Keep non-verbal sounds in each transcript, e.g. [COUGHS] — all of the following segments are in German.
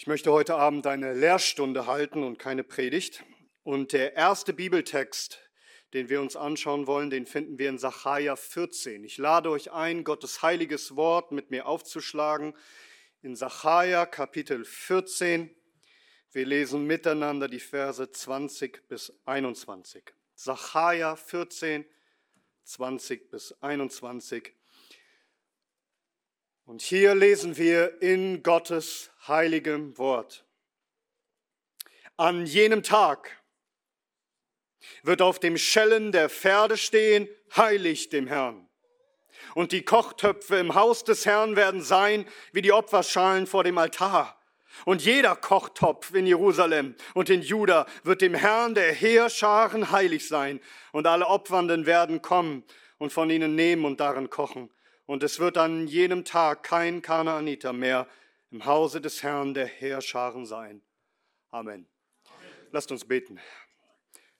Ich möchte heute Abend eine Lehrstunde halten und keine Predigt. Und der erste Bibeltext, den wir uns anschauen wollen, den finden wir in Sacharja 14. Ich lade euch ein, Gottes heiliges Wort mit mir aufzuschlagen. In Sacharja Kapitel 14. Wir lesen miteinander die Verse 20 bis 21. Sacharja 14, 20 bis 21. Und hier lesen wir in Gottes heiligem Wort. An jenem Tag wird auf dem Schellen der Pferde stehen, heilig dem Herrn. Und die Kochtöpfe im Haus des Herrn werden sein wie die Opferschalen vor dem Altar. Und jeder Kochtopf in Jerusalem und in Juda wird dem Herrn der Heerscharen heilig sein. Und alle Opfernden werden kommen und von ihnen nehmen und darin kochen und es wird an jenem Tag kein Kanaaniter mehr im Hause des Herrn der Heerscharen sein. Amen. Amen. Lasst uns beten.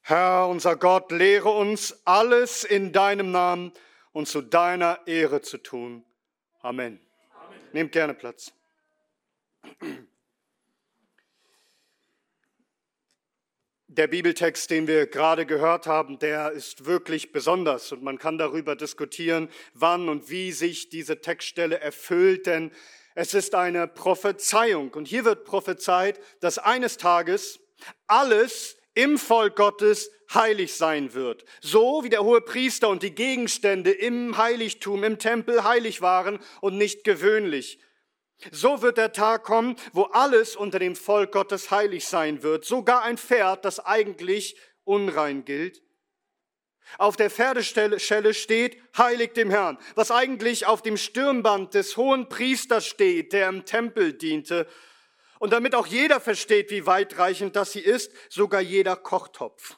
Herr, unser Gott, lehre uns alles in deinem Namen und zu deiner Ehre zu tun. Amen. Amen. Nehmt gerne Platz. Der Bibeltext, den wir gerade gehört haben, der ist wirklich besonders und man kann darüber diskutieren, wann und wie sich diese Textstelle erfüllt, denn es ist eine Prophezeiung und hier wird prophezeit, dass eines Tages alles im Volk Gottes heilig sein wird. So wie der hohe Priester und die Gegenstände im Heiligtum, im Tempel heilig waren und nicht gewöhnlich. So wird der Tag kommen, wo alles unter dem Volk Gottes heilig sein wird, sogar ein Pferd, das eigentlich unrein gilt. Auf der Pferdestelle steht, heilig dem Herrn, was eigentlich auf dem Stirnband des hohen Priesters steht, der im Tempel diente. Und damit auch jeder versteht, wie weitreichend das hier ist, sogar jeder Kochtopf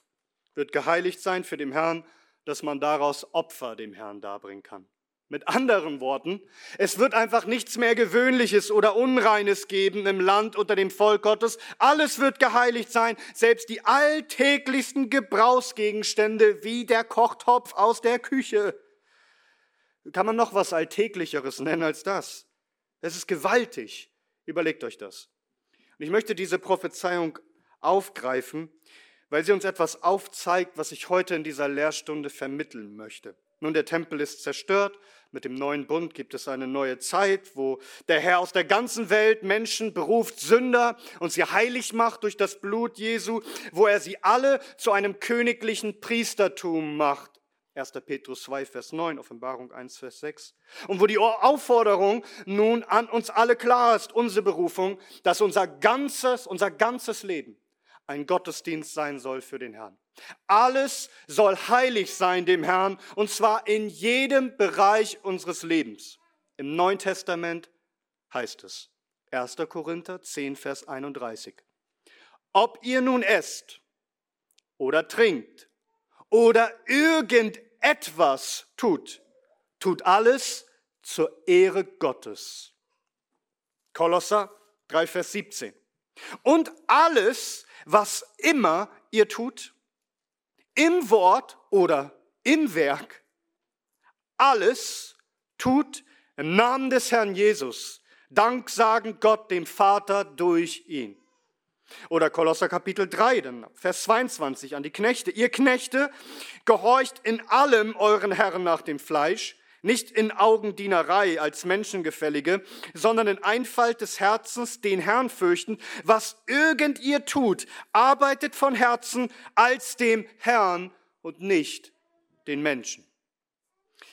wird geheiligt sein für den Herrn, dass man daraus Opfer dem Herrn darbringen kann. Mit anderen Worten, es wird einfach nichts mehr Gewöhnliches oder Unreines geben im Land unter dem Volk Gottes. Alles wird geheiligt sein, selbst die alltäglichsten Gebrauchsgegenstände wie der Kochtopf aus der Küche. Kann man noch was Alltäglicheres nennen als das? Es ist gewaltig. Überlegt euch das. Und ich möchte diese Prophezeiung aufgreifen, weil sie uns etwas aufzeigt, was ich heute in dieser Lehrstunde vermitteln möchte. Nun, der Tempel ist zerstört. Mit dem neuen Bund gibt es eine neue Zeit, wo der Herr aus der ganzen Welt Menschen beruft, Sünder und sie heilig macht durch das Blut Jesu, wo er sie alle zu einem königlichen Priestertum macht. 1. Petrus 2, Vers 9, Offenbarung 1, Vers 6. Und wo die Aufforderung nun an uns alle klar ist, unsere Berufung, dass unser ganzes, unser ganzes Leben ein Gottesdienst sein soll für den Herrn. Alles soll heilig sein dem Herrn und zwar in jedem Bereich unseres Lebens. Im Neuen Testament heißt es, 1. Korinther 10, Vers 31. Ob ihr nun esst oder trinkt oder irgendetwas tut, tut alles zur Ehre Gottes. Kolosser 3, Vers 17. Und alles, was immer ihr tut, im Wort oder im Werk, alles tut im Namen des Herrn Jesus, Dank sagen Gott dem Vater durch ihn. Oder Kolosser Kapitel 3, dann Vers 22 an die Knechte. Ihr Knechte, gehorcht in allem euren Herren nach dem Fleisch, nicht in Augendienerei als Menschengefällige, sondern in Einfalt des Herzens den Herrn fürchten. Was irgend ihr tut, arbeitet von Herzen als dem Herrn und nicht den Menschen.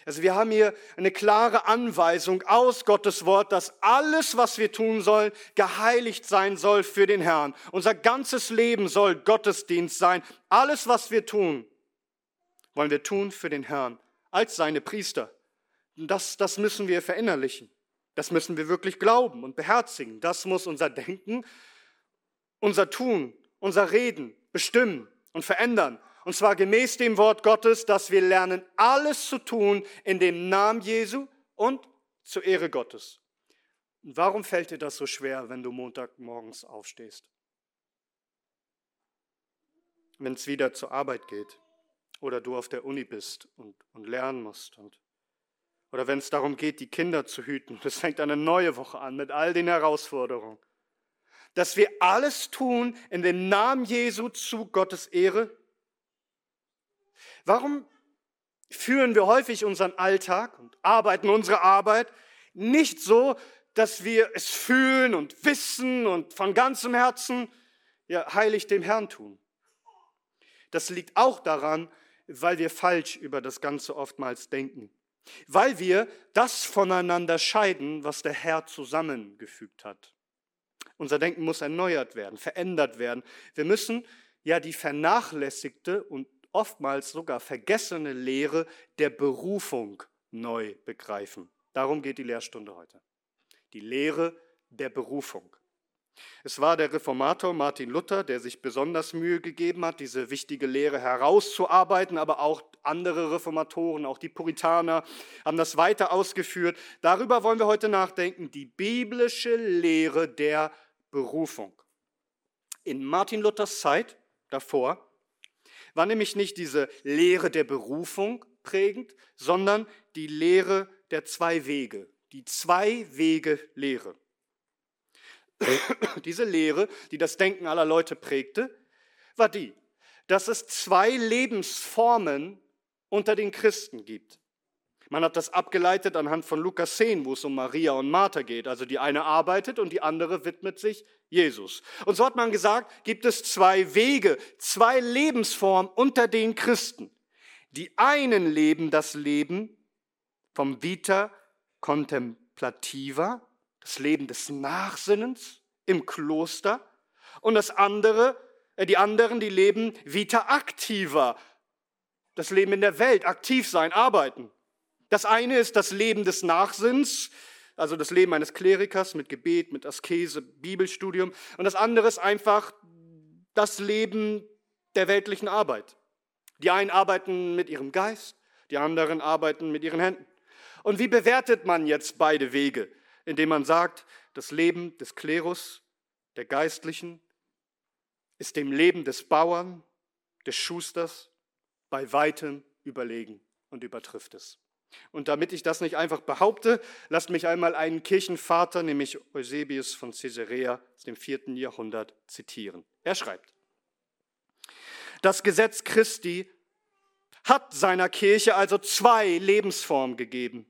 Also wir haben hier eine klare Anweisung aus Gottes Wort, dass alles, was wir tun sollen, geheiligt sein soll für den Herrn. Unser ganzes Leben soll Gottesdienst sein. Alles, was wir tun, wollen wir tun für den Herrn als seine Priester. Das, das müssen wir verinnerlichen. Das müssen wir wirklich glauben und beherzigen. Das muss unser Denken, unser Tun, unser Reden bestimmen und verändern. Und zwar gemäß dem Wort Gottes, dass wir lernen, alles zu tun in dem Namen Jesu und zur Ehre Gottes. Und warum fällt dir das so schwer, wenn du Montagmorgens aufstehst? Wenn es wieder zur Arbeit geht oder du auf der Uni bist und, und lernen musst und oder wenn es darum geht, die Kinder zu hüten. Es fängt eine neue Woche an mit all den Herausforderungen. dass wir alles tun in dem Namen Jesu zu Gottes Ehre? Warum führen wir häufig unseren Alltag und arbeiten unsere Arbeit nicht so, dass wir es fühlen und wissen und von ganzem Herzen ja, heilig dem Herrn tun? Das liegt auch daran, weil wir falsch über das Ganze oftmals denken. Weil wir das voneinander scheiden, was der Herr zusammengefügt hat. Unser Denken muss erneuert werden, verändert werden. Wir müssen ja die vernachlässigte und oftmals sogar vergessene Lehre der Berufung neu begreifen. Darum geht die Lehrstunde heute. Die Lehre der Berufung. Es war der Reformator Martin Luther, der sich besonders Mühe gegeben hat, diese wichtige Lehre herauszuarbeiten, aber auch andere Reformatoren, auch die Puritaner haben das weiter ausgeführt. Darüber wollen wir heute nachdenken, die biblische Lehre der Berufung. In Martin Luthers Zeit davor war nämlich nicht diese Lehre der Berufung prägend, sondern die Lehre der zwei Wege, die Zwei-Wege-Lehre. [COUGHS] Diese Lehre, die das Denken aller Leute prägte, war die, dass es zwei Lebensformen unter den Christen gibt. Man hat das abgeleitet anhand von Lukas 10, wo es um Maria und Martha geht. Also die eine arbeitet und die andere widmet sich Jesus. Und so hat man gesagt, gibt es zwei Wege, zwei Lebensformen unter den Christen. Die einen leben das Leben vom Vita contemplativa, das Leben des Nachsinnens im Kloster und das andere, äh, die anderen, die leben vita activa, das Leben in der Welt, aktiv sein, arbeiten. Das eine ist das Leben des Nachsinns, also das Leben eines Klerikers mit Gebet, mit Askese, Bibelstudium. Und das andere ist einfach das Leben der weltlichen Arbeit. Die einen arbeiten mit ihrem Geist, die anderen arbeiten mit ihren Händen. Und wie bewertet man jetzt beide Wege? Indem man sagt, das Leben des Klerus, der Geistlichen, ist dem Leben des Bauern, des Schusters bei weitem überlegen und übertrifft es. Und damit ich das nicht einfach behaupte, lasst mich einmal einen Kirchenvater, nämlich Eusebius von Caesarea aus dem vierten Jahrhundert, zitieren. Er schreibt, das Gesetz Christi hat seiner Kirche also zwei Lebensformen gegeben.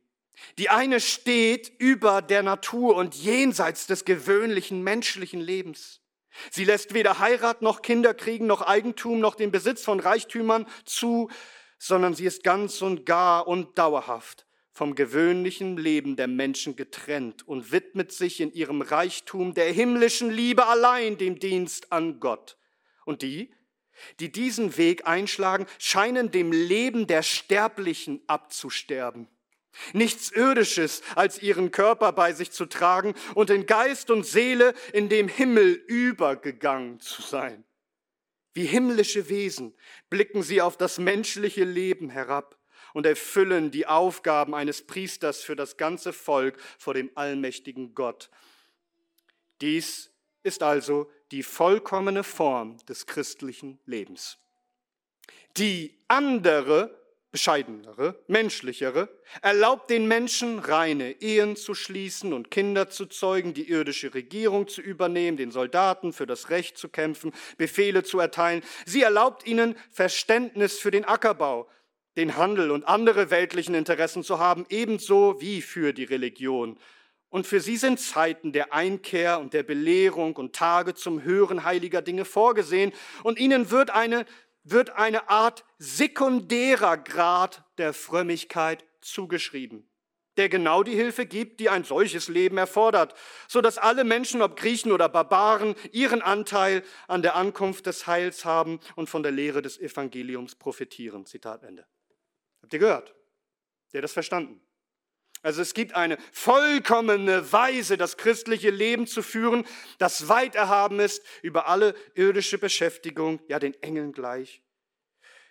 Die eine steht über der Natur und jenseits des gewöhnlichen menschlichen Lebens. Sie lässt weder Heirat noch Kinder kriegen, noch Eigentum, noch den Besitz von Reichtümern zu, sondern sie ist ganz und gar und dauerhaft vom gewöhnlichen Leben der Menschen getrennt und widmet sich in ihrem Reichtum der himmlischen Liebe allein dem Dienst an Gott. Und die, die diesen Weg einschlagen, scheinen dem Leben der Sterblichen abzusterben. Nichts Irdisches als ihren Körper bei sich zu tragen und in Geist und Seele in dem Himmel übergegangen zu sein. Wie himmlische Wesen blicken sie auf das menschliche Leben herab und erfüllen die Aufgaben eines Priesters für das ganze Volk vor dem allmächtigen Gott. Dies ist also die vollkommene Form des christlichen Lebens. Die andere bescheidenere, menschlichere, erlaubt den Menschen, reine Ehen zu schließen und Kinder zu zeugen, die irdische Regierung zu übernehmen, den Soldaten für das Recht zu kämpfen, Befehle zu erteilen. Sie erlaubt ihnen, Verständnis für den Ackerbau, den Handel und andere weltlichen Interessen zu haben, ebenso wie für die Religion. Und für sie sind Zeiten der Einkehr und der Belehrung und Tage zum Hören heiliger Dinge vorgesehen. Und ihnen wird eine wird eine Art sekundärer Grad der Frömmigkeit zugeschrieben, der genau die Hilfe gibt, die ein solches Leben erfordert, so dass alle Menschen, ob Griechen oder Barbaren, ihren Anteil an der Ankunft des Heils haben und von der Lehre des Evangeliums profitieren. Zitat Ende. Habt ihr gehört? Der hat das verstanden. Also es gibt eine vollkommene Weise, das christliche Leben zu führen, das weit erhaben ist über alle irdische Beschäftigung, ja den Engeln gleich.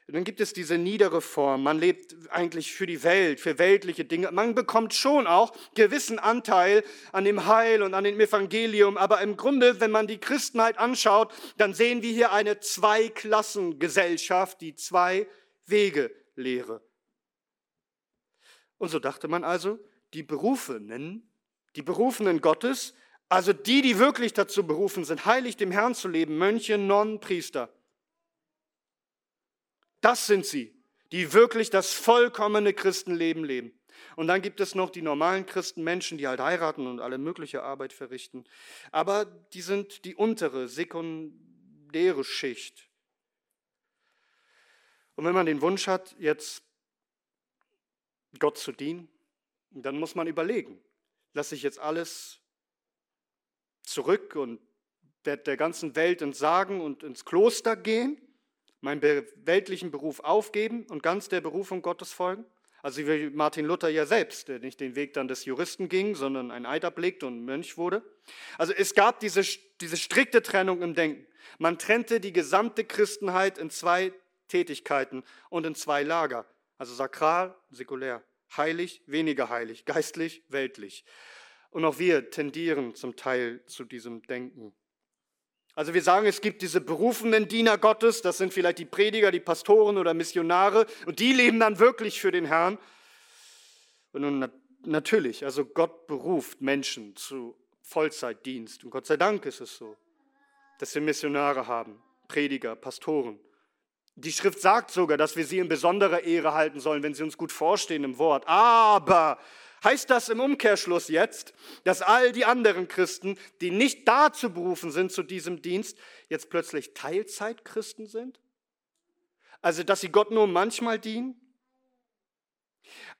Und dann gibt es diese niedere Form. Man lebt eigentlich für die Welt, für weltliche Dinge. Man bekommt schon auch gewissen Anteil an dem Heil und an dem Evangelium. Aber im Grunde, wenn man die Christenheit anschaut, dann sehen wir hier eine Zweiklassengesellschaft, die zwei Wege lehre. Und so dachte man also, die Berufenen, die Berufenen Gottes, Also die, die wirklich dazu berufen sind, heilig dem Herrn zu leben, Mönche, Nonnen, Priester. Das sind sie, die wirklich das vollkommene Christenleben leben. Und dann gibt es noch die normalen Christenmenschen, die halt heiraten und alle mögliche Arbeit verrichten. Aber die sind die untere, sekundäre Schicht. Und wenn man den Wunsch hat, jetzt Gott zu dienen, dann muss man überlegen, lasse ich jetzt alles zurück und der, der ganzen Welt entsagen und ins Kloster gehen, meinen weltlichen Beruf aufgeben und ganz der Berufung Gottes folgen? Also wie Martin Luther ja selbst, der nicht den Weg dann des Juristen ging, sondern ein Eid ablegt und Mönch wurde. Also es gab diese, diese strikte Trennung im Denken. Man trennte die gesamte Christenheit in zwei Tätigkeiten und in zwei Lager. Also sakral, säkulär, heilig, weniger heilig, geistlich, weltlich. Und auch wir tendieren zum Teil zu diesem Denken. Also wir sagen, es gibt diese berufenen Diener Gottes, das sind vielleicht die Prediger, die Pastoren oder Missionare, und die leben dann wirklich für den Herrn. Und nun natürlich, also Gott beruft Menschen zu Vollzeitdienst. Und Gott sei Dank ist es so, dass wir Missionare haben, Prediger, Pastoren. Die Schrift sagt sogar, dass wir sie in besonderer Ehre halten sollen, wenn sie uns gut vorstehen im Wort. Aber heißt das im Umkehrschluss jetzt, dass all die anderen Christen, die nicht dazu berufen sind zu diesem Dienst, jetzt plötzlich Teilzeitchristen sind? Also, dass sie Gott nur manchmal dienen?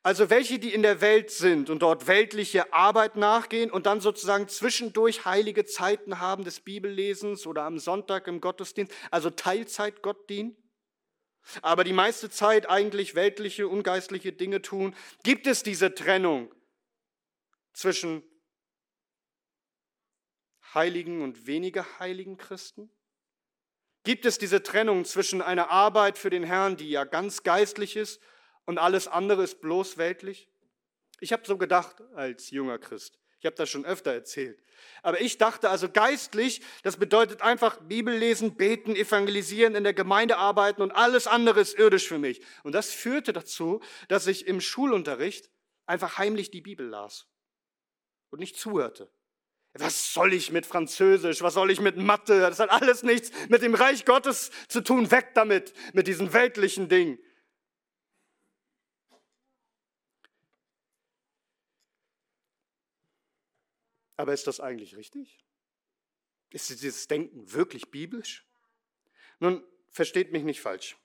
Also welche, die in der Welt sind und dort weltliche Arbeit nachgehen und dann sozusagen zwischendurch heilige Zeiten haben des Bibellesens oder am Sonntag im Gottesdienst, also Teilzeit Gott dienen? Aber die meiste Zeit eigentlich weltliche, ungeistliche Dinge tun, gibt es diese Trennung zwischen heiligen und weniger heiligen Christen? Gibt es diese Trennung zwischen einer Arbeit für den Herrn, die ja ganz geistlich ist, und alles andere ist bloß weltlich? Ich habe so gedacht als junger Christ. Ich habe das schon öfter erzählt. Aber ich dachte also geistlich, das bedeutet einfach Bibel lesen, beten, evangelisieren, in der Gemeinde arbeiten und alles andere ist irdisch für mich. Und das führte dazu, dass ich im Schulunterricht einfach heimlich die Bibel las und nicht zuhörte. Was soll ich mit Französisch? Was soll ich mit Mathe? Das hat alles nichts mit dem Reich Gottes zu tun. Weg damit, mit diesen weltlichen Dingen. Aber ist das eigentlich richtig? Ist dieses Denken wirklich biblisch? Nun, versteht mich nicht falsch.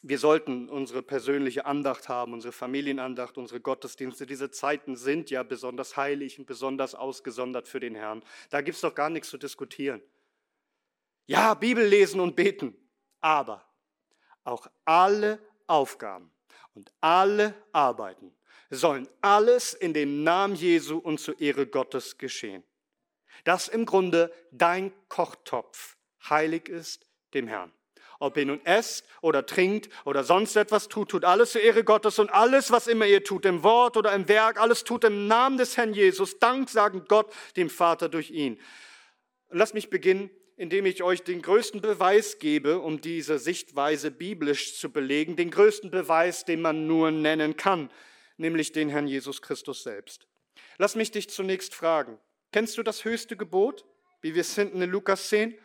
Wir sollten unsere persönliche Andacht haben, unsere Familienandacht, unsere Gottesdienste. Diese Zeiten sind ja besonders heilig und besonders ausgesondert für den Herrn. Da gibt es doch gar nichts zu diskutieren. Ja, Bibel lesen und beten, aber auch alle Aufgaben und alle Arbeiten sollen alles in dem Namen Jesu und zur Ehre Gottes geschehen. Dass im Grunde dein Kochtopf heilig ist dem Herrn. Ob ihr nun esst oder trinkt oder sonst etwas tut, tut alles zur Ehre Gottes und alles, was immer ihr tut, im Wort oder im Werk, alles tut im Namen des Herrn Jesus. Dank sagen Gott dem Vater durch ihn. Und lasst mich beginnen, indem ich euch den größten Beweis gebe, um diese Sichtweise biblisch zu belegen, den größten Beweis, den man nur nennen kann nämlich den Herrn Jesus Christus selbst. Lass mich dich zunächst fragen, kennst du das höchste Gebot, wie wir es finden in Lukas 10?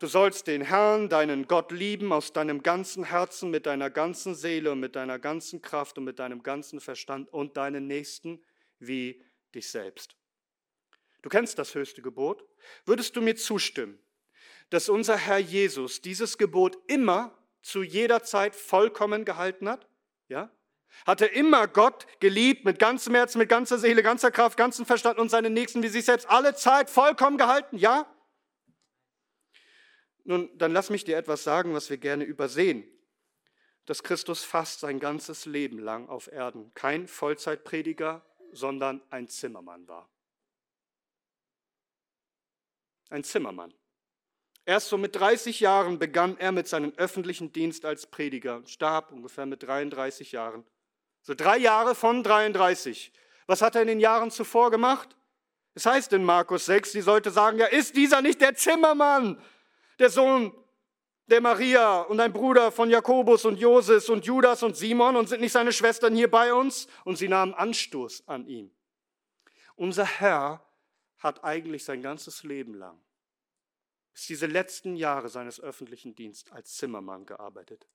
Du sollst den Herrn, deinen Gott lieben aus deinem ganzen Herzen, mit deiner ganzen Seele und mit deiner ganzen Kraft und mit deinem ganzen Verstand und deinen Nächsten wie dich selbst. Du kennst das höchste Gebot. Würdest du mir zustimmen, dass unser Herr Jesus dieses Gebot immer zu jeder Zeit vollkommen gehalten hat? Ja? Hat er immer Gott geliebt, mit ganzem Herzen, mit ganzer Seele, ganzer Kraft, ganzem Verstand und seinen Nächsten wie sich selbst, alle Zeit vollkommen gehalten? Ja? Nun, dann lass mich dir etwas sagen, was wir gerne übersehen. Dass Christus fast sein ganzes Leben lang auf Erden kein Vollzeitprediger, sondern ein Zimmermann war. Ein Zimmermann. Erst so mit 30 Jahren begann er mit seinem öffentlichen Dienst als Prediger starb ungefähr mit 33 Jahren. So drei Jahre von 33. Was hat er in den Jahren zuvor gemacht? Es heißt in Markus 6, sie sollte sagen, ja, ist dieser nicht der Zimmermann, der Sohn der Maria und ein Bruder von Jakobus und Joses und Judas und Simon und sind nicht seine Schwestern hier bei uns? Und sie nahmen Anstoß an ihm. Unser Herr hat eigentlich sein ganzes Leben lang, bis diese letzten Jahre seines öffentlichen Dienstes als Zimmermann gearbeitet.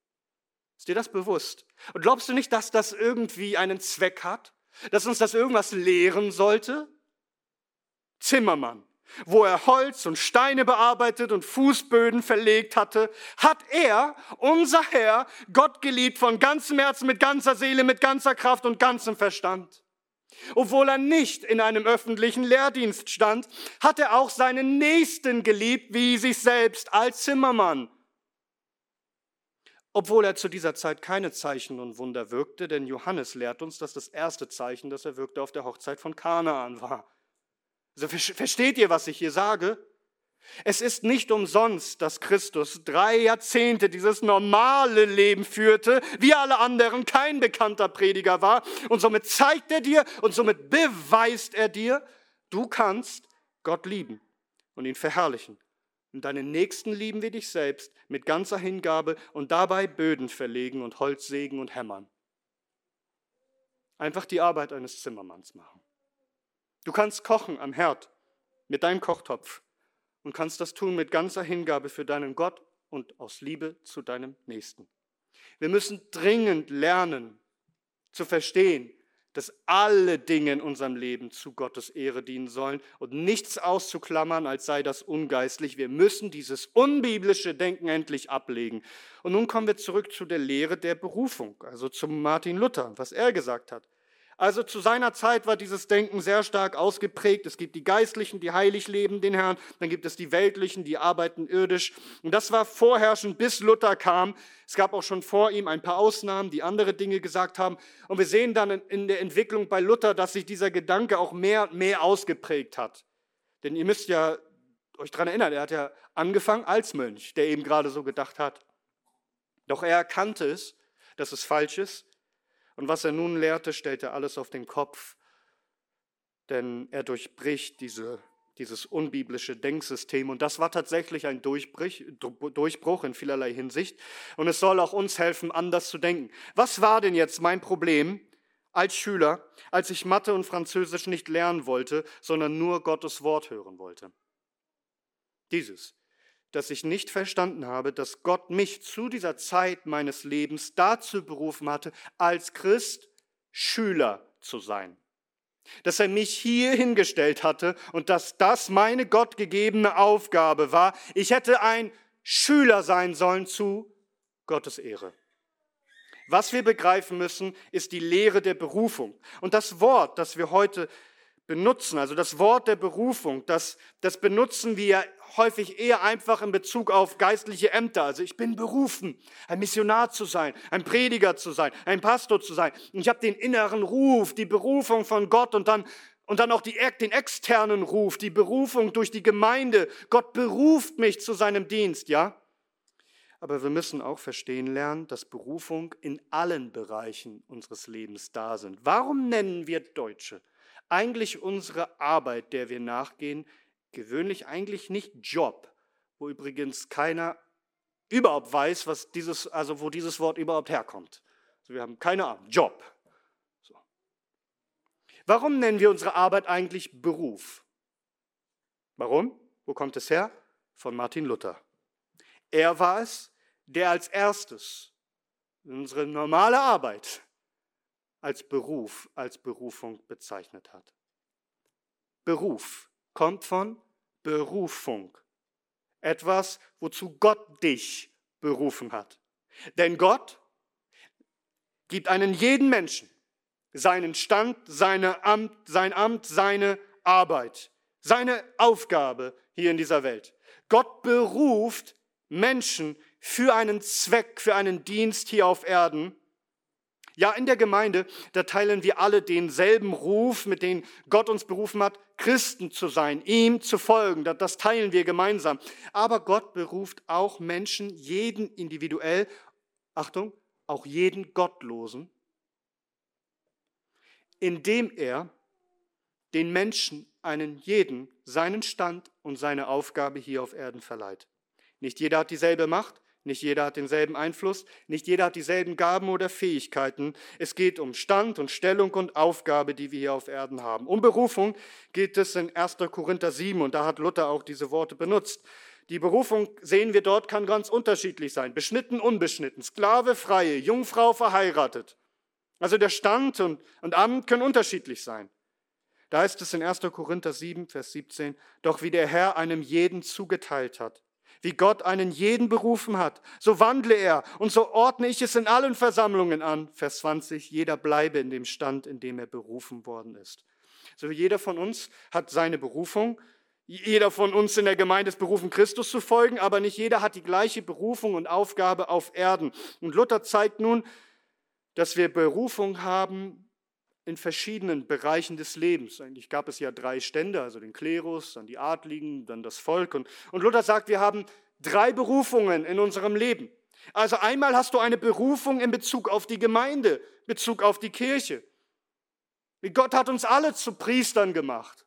Ist dir das bewusst? Und glaubst du nicht, dass das irgendwie einen Zweck hat? Dass uns das irgendwas lehren sollte? Zimmermann, wo er Holz und Steine bearbeitet und Fußböden verlegt hatte, hat er, unser Herr, Gott geliebt von ganzem Herzen, mit ganzer Seele, mit ganzer Kraft und ganzem Verstand. Obwohl er nicht in einem öffentlichen Lehrdienst stand, hat er auch seinen Nächsten geliebt wie sich selbst als Zimmermann. Obwohl er zu dieser Zeit keine Zeichen und Wunder wirkte, denn Johannes lehrt uns, dass das erste Zeichen, das er wirkte, auf der Hochzeit von Kanaan war. Also versteht ihr, was ich hier sage? Es ist nicht umsonst, dass Christus drei Jahrzehnte dieses normale Leben führte, wie alle anderen kein bekannter Prediger war. Und somit zeigt er dir und somit beweist er dir, du kannst Gott lieben und ihn verherrlichen. Und deinen Nächsten lieben wie dich selbst mit ganzer Hingabe und dabei Böden verlegen und Holz sägen und hämmern. Einfach die Arbeit eines Zimmermanns machen. Du kannst kochen am Herd mit deinem Kochtopf und kannst das tun mit ganzer Hingabe für deinen Gott und aus Liebe zu deinem Nächsten. Wir müssen dringend lernen zu verstehen, dass alle Dinge in unserem Leben zu Gottes Ehre dienen sollen und nichts auszuklammern, als sei das ungeistlich. Wir müssen dieses unbiblische Denken endlich ablegen. Und nun kommen wir zurück zu der Lehre der Berufung, also zum Martin Luther, was er gesagt hat. Also zu seiner Zeit war dieses Denken sehr stark ausgeprägt. Es gibt die Geistlichen, die heilig leben den Herrn. Dann gibt es die Weltlichen, die arbeiten irdisch. Und das war vorherrschend, bis Luther kam. Es gab auch schon vor ihm ein paar Ausnahmen, die andere Dinge gesagt haben. Und wir sehen dann in der Entwicklung bei Luther, dass sich dieser Gedanke auch mehr und mehr ausgeprägt hat. Denn ihr müsst ja euch daran erinnern, er hat ja angefangen als Mönch, der eben gerade so gedacht hat. Doch er erkannte es, dass es falsch ist und was er nun lehrte, stellt er alles auf den Kopf, denn er durchbricht diese, dieses unbiblische Denksystem. Und das war tatsächlich ein Durchbruch in vielerlei Hinsicht. Und es soll auch uns helfen, anders zu denken. Was war denn jetzt mein Problem als Schüler, als ich Mathe und Französisch nicht lernen wollte, sondern nur Gottes Wort hören wollte? Dieses dass ich nicht verstanden habe, dass Gott mich zu dieser Zeit meines Lebens dazu berufen hatte, als Christ Schüler zu sein. Dass er mich hier hingestellt hatte und dass das meine gottgegebene Aufgabe war. Ich hätte ein Schüler sein sollen zu Gottes Ehre. Was wir begreifen müssen, ist die Lehre der Berufung. Und das Wort, das wir heute benutzen. Also das Wort der Berufung, das, das benutzen wir häufig eher einfach in Bezug auf geistliche Ämter. Also ich bin berufen, ein Missionar zu sein, ein Prediger zu sein, ein Pastor zu sein. Und ich habe den inneren Ruf, die Berufung von Gott und dann und dann auch die, den externen Ruf, die Berufung durch die Gemeinde. Gott beruft mich zu seinem Dienst, ja? Aber wir müssen auch verstehen lernen, dass Berufung in allen Bereichen unseres Lebens da sind. Warum nennen wir Deutsche eigentlich unsere Arbeit, der wir nachgehen, gewöhnlich eigentlich nicht Job, wo übrigens keiner überhaupt weiß, was dieses, also wo dieses Wort überhaupt herkommt. Also wir haben keine Ahnung, Job. So. Warum nennen wir unsere Arbeit eigentlich Beruf? Warum? Wo kommt es her? Von Martin Luther. Er war es, der als erstes unsere normale Arbeit als Beruf, als Berufung bezeichnet hat. Beruf kommt von Berufung. Etwas, wozu Gott dich berufen hat. Denn Gott gibt einen jeden Menschen seinen Stand, seine Amt, sein Amt, seine Arbeit, seine Aufgabe hier in dieser Welt. Gott beruft Menschen für einen Zweck, für einen Dienst hier auf Erden ja, in der Gemeinde, da teilen wir alle denselben Ruf, mit dem Gott uns berufen hat, Christen zu sein, ihm zu folgen. Das teilen wir gemeinsam. Aber Gott beruft auch Menschen, jeden individuell, Achtung, auch jeden Gottlosen, indem er den Menschen einen jeden seinen Stand und seine Aufgabe hier auf Erden verleiht. Nicht jeder hat dieselbe Macht, Nicht jeder hat denselben Einfluss, nicht jeder hat dieselben Gaben oder Fähigkeiten. Es geht um Stand und Stellung und Aufgabe, die wir hier auf Erden haben. Um Berufung geht es in 1. Korinther 7 und da hat Luther auch diese Worte benutzt. Die Berufung, sehen wir dort, kann ganz unterschiedlich sein. Beschnitten, unbeschnitten, Sklave, Freie, Jungfrau, verheiratet. Also der Stand und, und Amt können unterschiedlich sein. Da heißt es in 1. Korinther 7, Vers 17, doch wie der Herr einem jeden zugeteilt hat, wie Gott einen jeden berufen hat, so wandle er und so ordne ich es in allen Versammlungen an. Vers 20, jeder bleibe in dem Stand, in dem er berufen worden ist. So jeder von uns hat seine Berufung. Jeder von uns in der Gemeinde ist berufen, Christus zu folgen, aber nicht jeder hat die gleiche Berufung und Aufgabe auf Erden. Und Luther zeigt nun, dass wir Berufung haben in verschiedenen Bereichen des Lebens. Eigentlich gab es ja drei Stände, also den Klerus, dann die Adligen, dann das Volk. Und, und Luther sagt, wir haben drei Berufungen in unserem Leben. Also einmal hast du eine Berufung in Bezug auf die Gemeinde, Bezug auf die Kirche. Gott hat uns alle zu Priestern gemacht.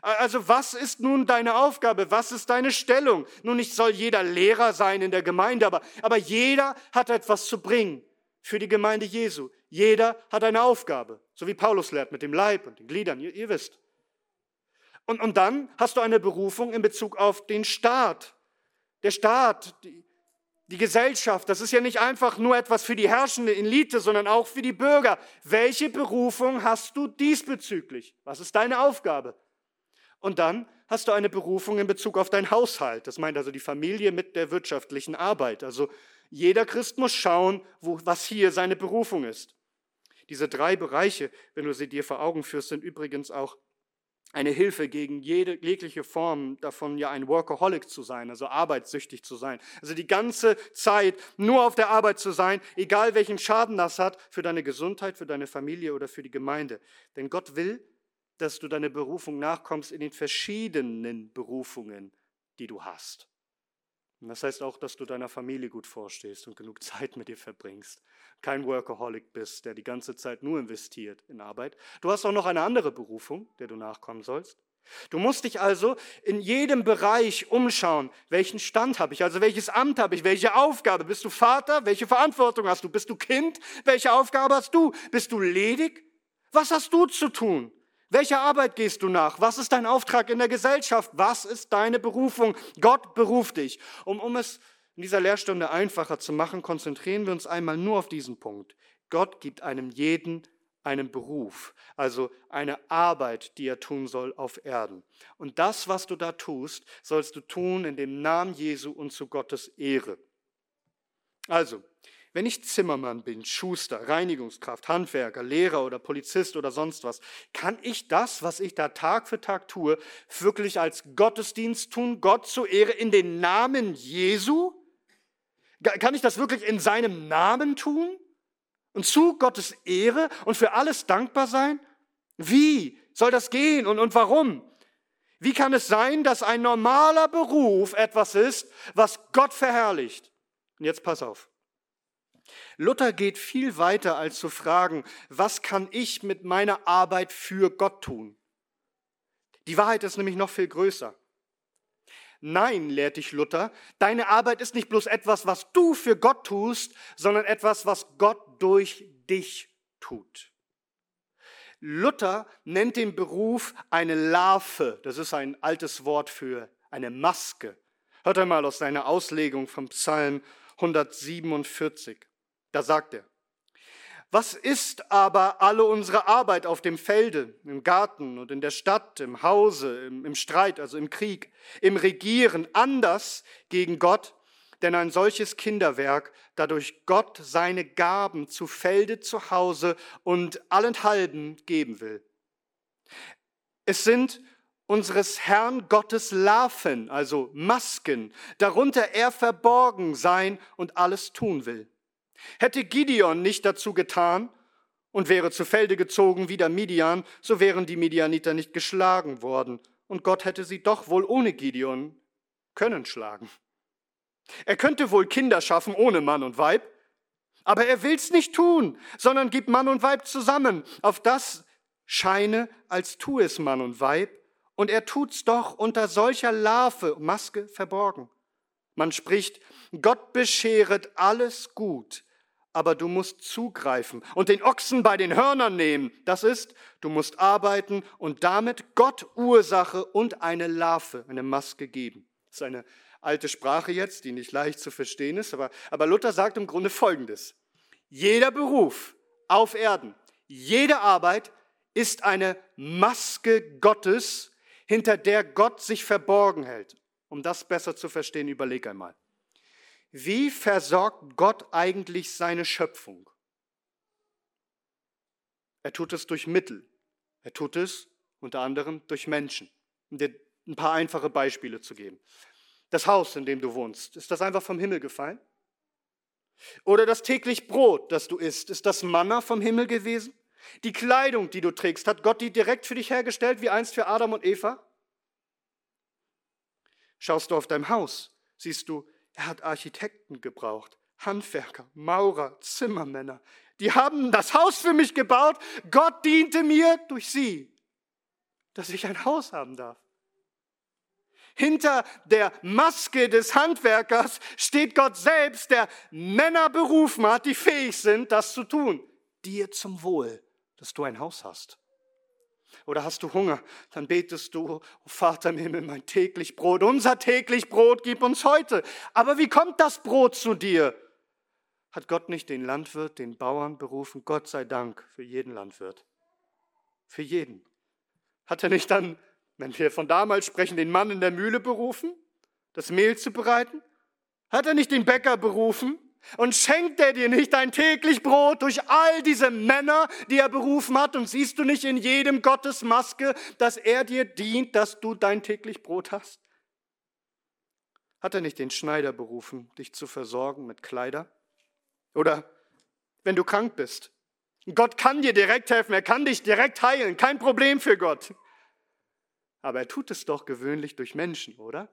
Also was ist nun deine Aufgabe? Was ist deine Stellung? Nun, nicht soll jeder Lehrer sein in der Gemeinde, aber, aber jeder hat etwas zu bringen für die Gemeinde Jesu. Jeder hat eine Aufgabe, so wie Paulus lehrt mit dem Leib und den Gliedern, ihr, ihr wisst. Und, und dann hast du eine Berufung in Bezug auf den Staat. Der Staat, die, die Gesellschaft, das ist ja nicht einfach nur etwas für die herrschende Elite, sondern auch für die Bürger. Welche Berufung hast du diesbezüglich? Was ist deine Aufgabe? Und dann hast du eine Berufung in Bezug auf dein Haushalt. Das meint also die Familie mit der wirtschaftlichen Arbeit. Also jeder Christ muss schauen, wo, was hier seine Berufung ist. Diese drei Bereiche, wenn du sie dir vor Augen führst, sind übrigens auch eine Hilfe gegen jede, jegliche Form davon, ja ein Workaholic zu sein, also arbeitssüchtig zu sein. Also die ganze Zeit nur auf der Arbeit zu sein, egal welchen Schaden das hat für deine Gesundheit, für deine Familie oder für die Gemeinde. Denn Gott will, dass du deine Berufung nachkommst in den verschiedenen Berufungen, die du hast. Und das heißt auch, dass du deiner Familie gut vorstehst und genug [LAUGHS] Zeit mit ihr verbringst. Kein Workaholic bist, der die ganze Zeit nur investiert in Arbeit. Du hast auch noch eine andere Berufung, der du nachkommen sollst. Du musst dich also in jedem Bereich umschauen, welchen Stand habe ich, also welches Amt habe ich, welche Aufgabe. Bist du Vater? Welche Verantwortung hast du? Bist du Kind? Welche Aufgabe hast du? Bist du ledig? Was hast du zu tun? Welcher Arbeit gehst du nach? Was ist dein Auftrag in der Gesellschaft? Was ist deine Berufung? Gott beruft dich. Um, um es in dieser Lehrstunde einfacher zu machen, konzentrieren wir uns einmal nur auf diesen Punkt. Gott gibt einem jeden einen Beruf, also eine Arbeit, die er tun soll auf Erden. Und das, was du da tust, sollst du tun in dem Namen Jesu und zu Gottes Ehre. Also, wenn ich Zimmermann bin, Schuster, Reinigungskraft, Handwerker, Lehrer oder Polizist oder sonst was, kann ich das, was ich da Tag für Tag tue, wirklich als Gottesdienst tun, Gott zur Ehre in den Namen Jesu? Kann ich das wirklich in seinem Namen tun? Und zu Gottes Ehre und für alles dankbar sein? Wie soll das gehen und, und warum? Wie kann es sein, dass ein normaler Beruf etwas ist, was Gott verherrlicht? Und jetzt pass auf. Luther geht viel weiter als zu fragen, was kann ich mit meiner Arbeit für Gott tun? Die Wahrheit ist nämlich noch viel größer. Nein, lehrt dich Luther, deine Arbeit ist nicht bloß etwas, was du für Gott tust, sondern etwas, was Gott durch dich tut. Luther nennt den Beruf eine Larve. Das ist ein altes Wort für eine Maske. Hört einmal aus seiner Auslegung vom Psalm 147. Da sagt er, was ist aber alle unsere Arbeit auf dem Felde, im Garten und in der Stadt, im Hause, im, im, Streit, also im Krieg, im Regieren anders gegen Gott? Denn ein solches Kinderwerk, dadurch Gott seine Gaben zu Felde, zu Hause und allenthalben geben will. Es sind unseres Herrn Gottes Larven, also Masken, darunter er verborgen sein und alles tun will. Hätte Gideon nicht dazu getan und wäre zu Felde gezogen wie der Midian, so wären die Midianiter nicht geschlagen worden. Und Gott hätte sie doch wohl ohne Gideon können schlagen. Er könnte wohl Kinder schaffen ohne Mann und Weib, aber er will's nicht tun, sondern gibt Mann und Weib zusammen. Auf das scheine, als tue es Mann und Weib, und er tut's doch unter solcher Larve, Maske verborgen. Man spricht, Gott bescheret alles gut, aber du musst zugreifen und den Ochsen bei den Hörnern nehmen. Das ist, du musst arbeiten und damit Gott Ursache und eine Larve, eine Maske geben. Das ist eine alte Sprache jetzt, die nicht leicht zu verstehen ist, aber, aber Luther sagt im Grunde Folgendes. Jeder Beruf auf Erden, jede Arbeit ist eine Maske Gottes, hinter der Gott sich verborgen hält. Um das besser zu verstehen, überleg einmal. Wie versorgt Gott eigentlich seine Schöpfung? Er tut es durch Mittel. Er tut es unter anderem durch Menschen. Um dir ein paar einfache Beispiele zu geben. Das Haus, in dem du wohnst, ist das einfach vom Himmel gefallen? Oder das täglich Brot, das du isst, ist das Manna vom Himmel gewesen? Die Kleidung, die du trägst, hat Gott die direkt für dich hergestellt, wie einst für Adam und Eva? Schaust du auf dein Haus, siehst du, er hat Architekten gebraucht, Handwerker, Maurer, Zimmermänner. Die haben das Haus für mich gebaut. Gott diente mir durch sie, dass ich ein Haus haben darf. Hinter der Maske des Handwerkers steht Gott selbst, der Männer berufen hat, die fähig sind, das zu tun. Dir zum Wohl, dass du ein Haus hast. Oder hast du Hunger, dann betest du, oh Vater im Himmel, mein täglich Brot, unser täglich Brot gib uns heute. Aber wie kommt das Brot zu dir? Hat Gott nicht den Landwirt, den Bauern berufen? Gott sei Dank für jeden Landwirt. Für jeden. Hat er nicht dann, wenn wir von damals sprechen, den Mann in der Mühle berufen, das Mehl zu bereiten? Hat er nicht den Bäcker berufen, und schenkt er dir nicht dein täglich Brot durch all diese Männer, die er berufen hat? Und siehst du nicht in jedem Gottes Maske, dass er dir dient, dass du dein täglich Brot hast? Hat er nicht den Schneider berufen, dich zu versorgen mit Kleider? Oder wenn du krank bist? Gott kann dir direkt helfen, er kann dich direkt heilen, kein Problem für Gott. Aber er tut es doch gewöhnlich durch Menschen, oder?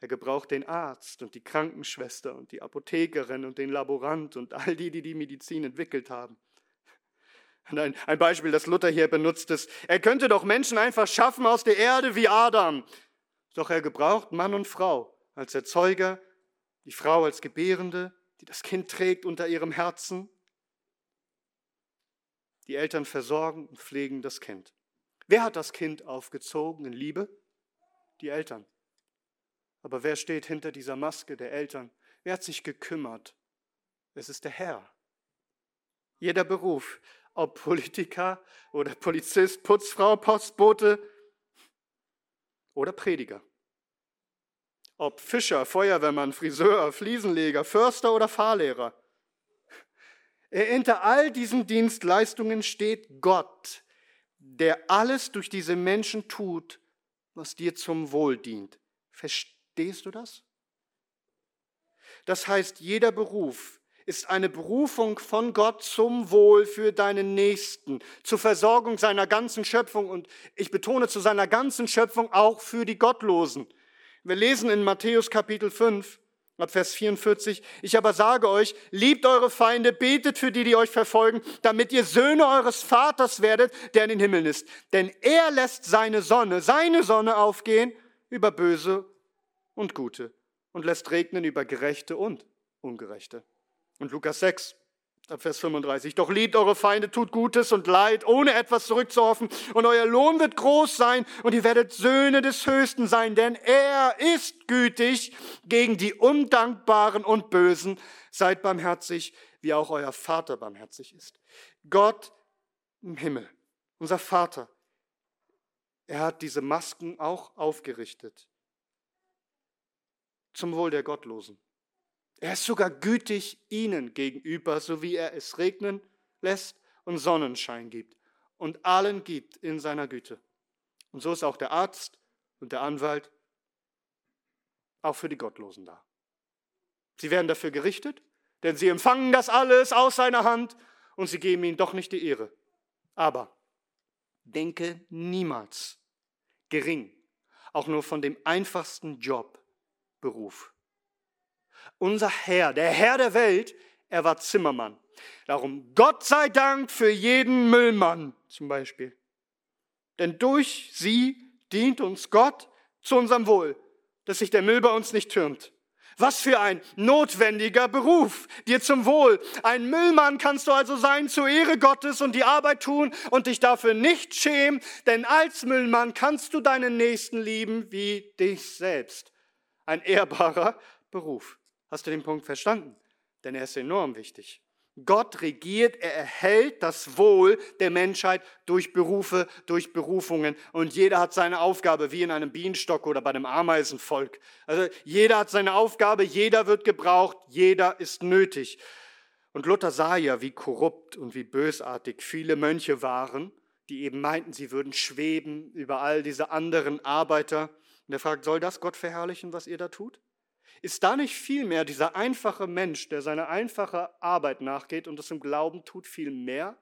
Er gebraucht den Arzt und die Krankenschwester und die Apothekerin und den Laborant und all die, die die Medizin entwickelt haben. Und ein, ein Beispiel, das Luther hier benutzt ist, er könnte doch Menschen einfach schaffen aus der Erde wie Adam. Doch er gebraucht Mann und Frau als Erzeuger, die Frau als Gebärende, die das Kind trägt unter ihrem Herzen. Die Eltern versorgen und pflegen das Kind. Wer hat das Kind aufgezogen in Liebe? Die Eltern. Aber wer steht hinter dieser Maske der Eltern? Wer hat sich gekümmert? Es ist der Herr. Jeder Beruf, ob Politiker oder Polizist, Putzfrau, Postbote oder Prediger. Ob Fischer, Feuerwehrmann, Friseur, Fliesenleger, Förster oder Fahrlehrer. Hinter all diesen Dienstleistungen steht Gott, der alles durch diese Menschen tut, was dir zum Wohl dient. Versteht Verstehst du das? Das heißt, jeder Beruf ist eine Berufung von Gott zum Wohl für deinen Nächsten, zur Versorgung seiner ganzen Schöpfung und ich betone zu seiner ganzen Schöpfung auch für die Gottlosen. Wir lesen in Matthäus Kapitel 5, ab Vers 44, ich aber sage euch, liebt eure Feinde, betet für die, die euch verfolgen, damit ihr Söhne eures Vaters werdet, der in den Himmeln ist. Denn er lässt seine Sonne, seine Sonne aufgehen über Böse und Gute und lässt regnen über Gerechte und Ungerechte. Und Lukas 6, Vers 35. Doch liebt eure Feinde, tut Gutes und Leid, ohne etwas zurückzuhoffen, und euer Lohn wird groß sein, und ihr werdet Söhne des Höchsten sein, denn er ist gütig gegen die Undankbaren und Bösen. Seid barmherzig, wie auch euer Vater barmherzig ist. Gott im Himmel, unser Vater, er hat diese Masken auch aufgerichtet zum Wohl der Gottlosen. Er ist sogar gütig ihnen gegenüber, so wie er es regnen lässt und Sonnenschein gibt und allen gibt in seiner Güte. Und so ist auch der Arzt und der Anwalt auch für die Gottlosen da. Sie werden dafür gerichtet, denn sie empfangen das alles aus seiner Hand und sie geben ihm doch nicht die Ehre. Aber denke niemals gering, auch nur von dem einfachsten Job, Beruf. Unser Herr, der Herr der Welt, er war Zimmermann. Darum Gott sei Dank für jeden Müllmann zum Beispiel. Denn durch sie dient uns Gott zu unserem Wohl, dass sich der Müll bei uns nicht türmt. Was für ein notwendiger Beruf, dir zum Wohl. Ein Müllmann kannst du also sein zur Ehre Gottes und die Arbeit tun und dich dafür nicht schämen, denn als Müllmann kannst du deinen Nächsten lieben wie dich selbst. Ein ehrbarer Beruf. Hast du den Punkt verstanden? Denn er ist enorm wichtig. Gott regiert, er erhält das Wohl der Menschheit durch Berufe, durch Berufungen. Und jeder hat seine Aufgabe, wie in einem Bienenstock oder bei einem Ameisenvolk. Also jeder hat seine Aufgabe, jeder wird gebraucht, jeder ist nötig. Und Luther sah ja, wie korrupt und wie bösartig viele Mönche waren, die eben meinten, sie würden schweben über all diese anderen Arbeiter. Und er fragt, soll das Gott verherrlichen, was ihr da tut? Ist da nicht vielmehr dieser einfache Mensch, der seiner einfachen Arbeit nachgeht und es im Glauben tut, viel mehr?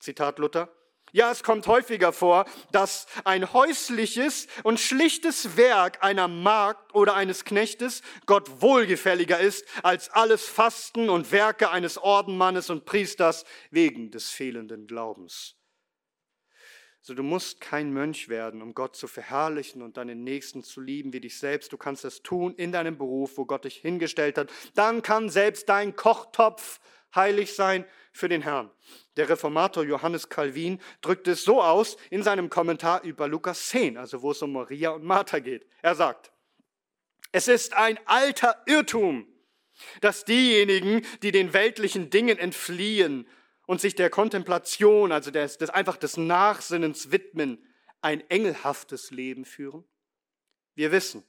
Zitat Luther. Ja, es kommt häufiger vor, dass ein häusliches und schlichtes Werk einer Magd oder eines Knechtes Gott wohlgefälliger ist als alles Fasten und Werke eines Ordenmannes und Priesters wegen des fehlenden Glaubens. So, du musst kein Mönch werden, um Gott zu verherrlichen und deinen Nächsten zu lieben wie dich selbst. Du kannst es tun in deinem Beruf, wo Gott dich hingestellt hat. Dann kann selbst dein Kochtopf heilig sein für den Herrn. Der Reformator Johannes Calvin drückt es so aus in seinem Kommentar über Lukas 10, also wo es um Maria und Martha geht. Er sagt, es ist ein alter Irrtum, dass diejenigen, die den weltlichen Dingen entfliehen und sich der Kontemplation, also des, des einfach des Nachsinnens widmen, ein engelhaftes Leben führen? Wir wissen,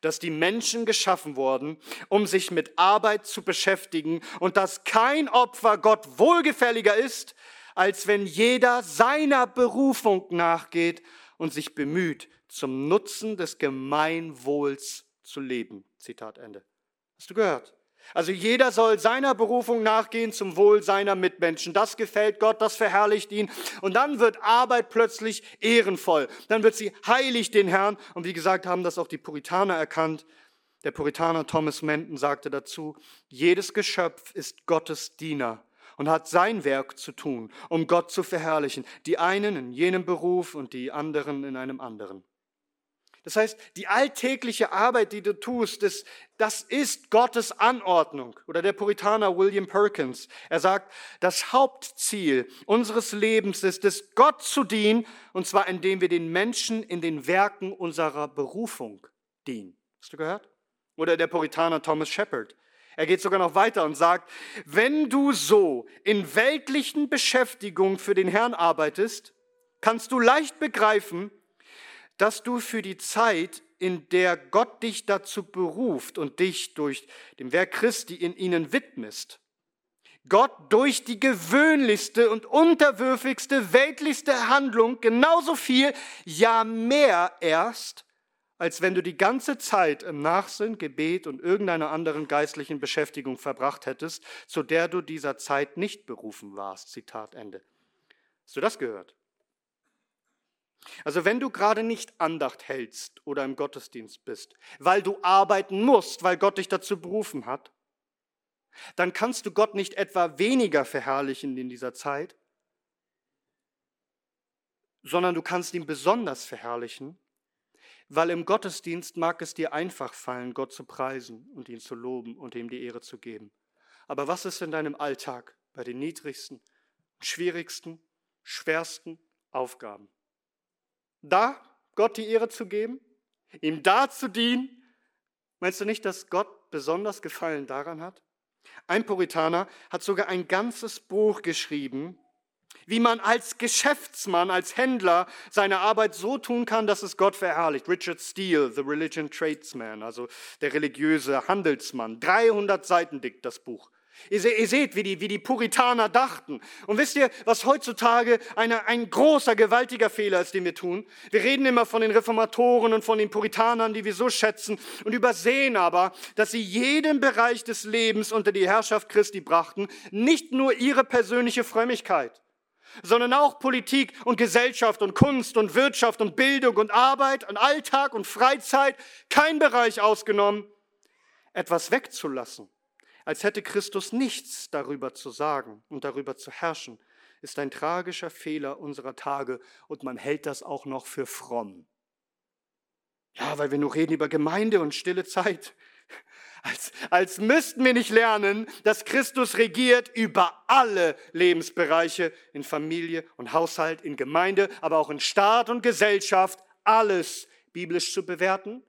dass die Menschen geschaffen wurden, um sich mit Arbeit zu beschäftigen und dass kein Opfer Gott wohlgefälliger ist, als wenn jeder seiner Berufung nachgeht und sich bemüht, zum Nutzen des Gemeinwohls zu leben. Zitat Ende. Hast du gehört? Also jeder soll seiner Berufung nachgehen zum Wohl seiner Mitmenschen. Das gefällt Gott, das verherrlicht ihn. Und dann wird Arbeit plötzlich ehrenvoll. Dann wird sie heilig den Herrn. Und wie gesagt, haben das auch die Puritaner erkannt. Der Puritaner Thomas Menton sagte dazu, jedes Geschöpf ist Gottes Diener und hat sein Werk zu tun, um Gott zu verherrlichen. Die einen in jenem Beruf und die anderen in einem anderen. Das heißt, die alltägliche Arbeit, die du tust, das, das ist Gottes Anordnung. Oder der Puritaner William Perkins, er sagt, das Hauptziel unseres Lebens ist es, Gott zu dienen, und zwar indem wir den Menschen in den Werken unserer Berufung dienen. Hast du gehört? Oder der Puritaner Thomas Shepard. Er geht sogar noch weiter und sagt, wenn du so in weltlichen Beschäftigungen für den Herrn arbeitest, kannst du leicht begreifen, dass du für die Zeit, in der Gott dich dazu beruft und dich durch dem Werk Christi in ihnen widmest, Gott durch die gewöhnlichste und unterwürfigste, weltlichste Handlung genauso viel, ja mehr erst, als wenn du die ganze Zeit im Nachsinn, Gebet und irgendeiner anderen geistlichen Beschäftigung verbracht hättest, zu der du dieser Zeit nicht berufen warst. Zitat Ende. Hast du das gehört? Also wenn du gerade nicht Andacht hältst oder im Gottesdienst bist, weil du arbeiten musst, weil Gott dich dazu berufen hat, dann kannst du Gott nicht etwa weniger verherrlichen in dieser Zeit, sondern du kannst ihn besonders verherrlichen, weil im Gottesdienst mag es dir einfach fallen, Gott zu preisen und ihn zu loben und ihm die Ehre zu geben. Aber was ist in deinem Alltag bei den niedrigsten, schwierigsten, schwersten Aufgaben? Da Gott die Ehre zu geben, ihm da zu dienen? Meinst du nicht, dass Gott besonders Gefallen daran hat? Ein Puritaner hat sogar ein ganzes Buch geschrieben, wie man als Geschäftsmann, als Händler seine Arbeit so tun kann, dass es Gott verherrlicht. Richard Steele, The Religion Tradesman, also der religiöse Handelsmann. 300 Seiten dick das Buch. Ihr, seht, wie die, wie die Puritaner dachten. Und wisst ihr, was heutzutage eine, ein großer, gewaltiger Fehler ist, den wir tun? Wir reden immer von den Reformatoren und von den Puritanern, die wir so schätzen, und übersehen aber, dass sie jeden Bereich des Lebens unter die Herrschaft Christi brachten, nicht nur ihre persönliche Frömmigkeit, sondern auch Politik und Gesellschaft und Kunst und Wirtschaft und Bildung und Arbeit und Alltag und Freizeit, kein Bereich ausgenommen, etwas wegzulassen als hätte Christus nichts darüber zu sagen und darüber zu herrschen, ist ein tragischer Fehler unserer Tage und man hält das auch noch für fromm. Ja, weil wir nur reden über Gemeinde und stille Zeit. Als, als müssten wir nicht lernen, dass Christus regiert über alle Lebensbereiche in Familie und Haushalt, in Gemeinde, aber auch in Staat und Gesellschaft, alles biblisch zu bewerten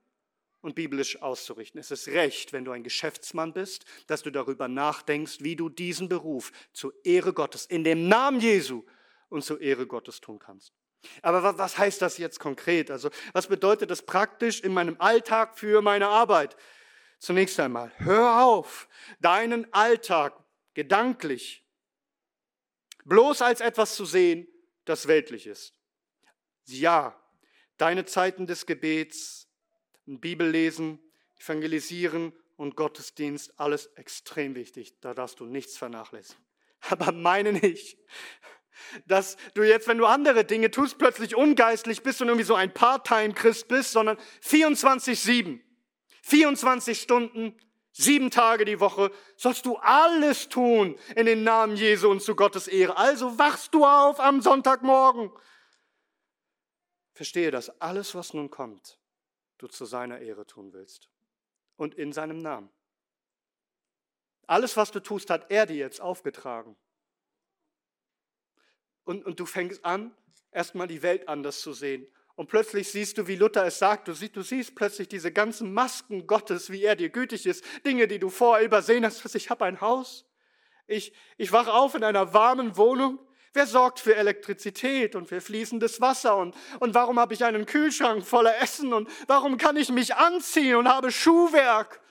und biblisch auszurichten. Es ist recht, wenn du ein Geschäftsmann bist, dass du darüber nachdenkst, wie du diesen Beruf zur Ehre Gottes in dem Namen Jesu und zur Ehre Gottes tun kannst. Aber was heißt das jetzt konkret? Also was bedeutet das praktisch in meinem Alltag für meine Arbeit? Zunächst einmal, hör auf, deinen Alltag gedanklich bloß als etwas zu sehen, das weltlich ist. Ja, deine Zeiten des Gebets, Bibellesen, Evangelisieren und Gottesdienst, alles extrem wichtig. Da darfst du nichts vernachlässigen. [LAUGHS] Aber meine nicht, dass du jetzt, wenn du andere Dinge tust, plötzlich ungeistlich bist und irgendwie so ein Part-Time-Christ bist, sondern 24-7, 24 Stunden, sieben Tage die Woche, sollst du alles tun in den Namen Jesu und zu Gottes Ehre. Also wachst du auf am Sonntagmorgen. Verstehe, dass alles, was nun kommt, du zu seiner Ehre tun willst und in seinem Namen. Alles, was du tust, hat er dir jetzt aufgetragen. Und, und du fängst an, erstmal die Welt anders zu sehen. Und plötzlich siehst du, wie Luther es sagt, du siehst, du siehst plötzlich diese ganzen Masken Gottes, wie er dir gütig ist, Dinge, die du vorher übersehen hast. Ich habe ein Haus, ich, ich wache auf in einer warmen Wohnung. Wer sorgt für Elektrizität und für fließendes Wasser? Und, und warum habe ich einen Kühlschrank voller Essen? Und warum kann ich mich anziehen und habe Schuhwerk?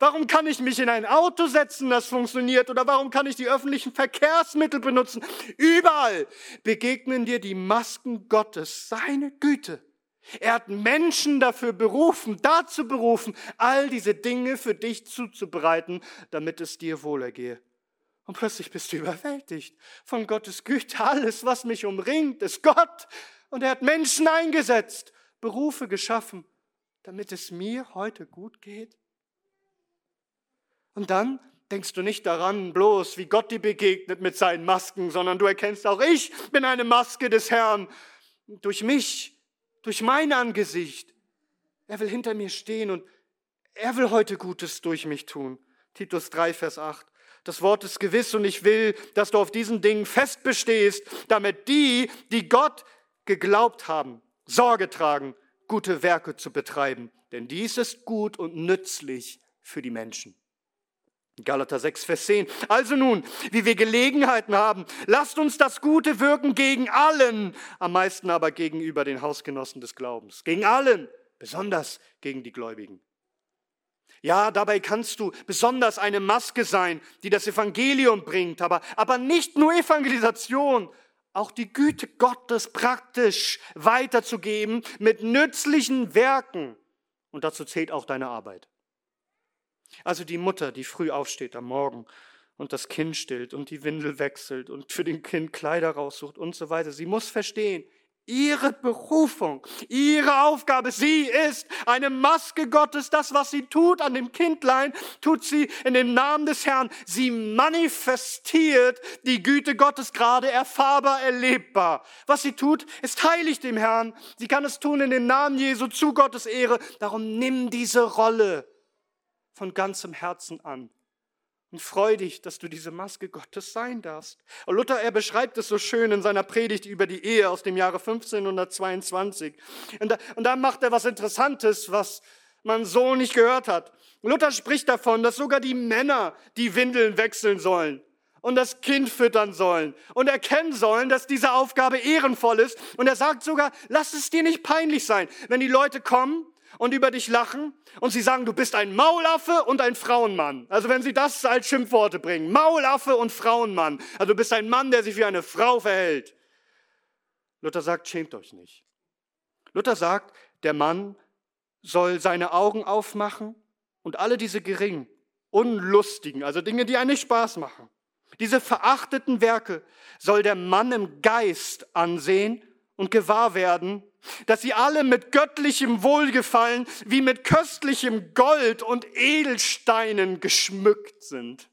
Warum kann ich mich in ein Auto setzen, das funktioniert? Oder warum kann ich die öffentlichen Verkehrsmittel benutzen? Überall begegnen dir die Masken Gottes, seine Güte. Er hat Menschen dafür berufen, dazu berufen, all diese Dinge für dich zuzubereiten, damit es dir wohlergehe. Und plötzlich bist du überwältigt von Gottes Güte. Alles, was mich umringt, ist Gott. Und er hat Menschen eingesetzt, Berufe geschaffen, damit es mir heute gut geht. Und dann denkst du nicht daran bloß, wie Gott dir begegnet mit seinen Masken, sondern du erkennst auch, ich bin eine Maske des Herrn. Durch mich, durch mein Angesicht. Er will hinter mir stehen und er will heute Gutes durch mich tun. Titus 3, Vers 8. Das Wort ist gewiss und ich will, dass du auf diesen Dingen fest bestehst, damit die, die Gott geglaubt haben, Sorge tragen, gute Werke zu betreiben. Denn dies ist gut und nützlich für die Menschen. Galater 6, Vers 10. Also nun, wie wir Gelegenheiten haben, lasst uns das Gute wirken gegen allen, am meisten aber gegenüber den Hausgenossen des Glaubens. Gegen allen, besonders gegen die Gläubigen. Ja, dabei kannst du besonders eine Maske sein, die das Evangelium bringt, aber, aber nicht nur Evangelisation, auch die Güte Gottes praktisch weiterzugeben mit nützlichen Werken. Und dazu zählt auch deine Arbeit. Also die Mutter, die früh aufsteht am Morgen und das Kind stillt und die Windel wechselt und für den Kind Kleider raussucht und so weiter. Sie muss verstehen, ihre Berufung, ihre Aufgabe, sie ist eine Maske Gottes. Das, was sie tut an dem Kindlein, tut sie in dem Namen des Herrn. Sie manifestiert die Güte Gottes gerade erfahrbar, erlebbar. Was sie tut, ist heilig dem Herrn. Sie kann es tun in dem Namen Jesu zu Gottes Ehre. Darum nimm diese Rolle von ganzem Herzen an. Und freu dich, dass du diese Maske Gottes sein darfst. Luther, er beschreibt es so schön in seiner Predigt über die Ehe aus dem Jahre 1522. Und da, und da macht er was Interessantes, was man so nicht gehört hat. Luther spricht davon, dass sogar die Männer die Windeln wechseln sollen und das Kind füttern sollen und erkennen sollen, dass diese Aufgabe ehrenvoll ist. Und er sagt sogar, lass es dir nicht peinlich sein, wenn die Leute kommen und über dich lachen und sie sagen, du bist ein Maulaffe und ein Frauenmann. Also wenn sie das als Schimpfworte bringen, Maulaffe und Frauenmann. Also du bist ein Mann, der sich wie eine Frau verhält. Luther sagt, schämt euch nicht. Luther sagt, der Mann soll seine Augen aufmachen und alle diese geringen, unlustigen, also Dinge, die einen nicht Spaß machen, diese verachteten Werke soll der Mann im Geist ansehen und gewahr werden, dass sie alle mit göttlichem Wohlgefallen wie mit köstlichem Gold und Edelsteinen geschmückt sind.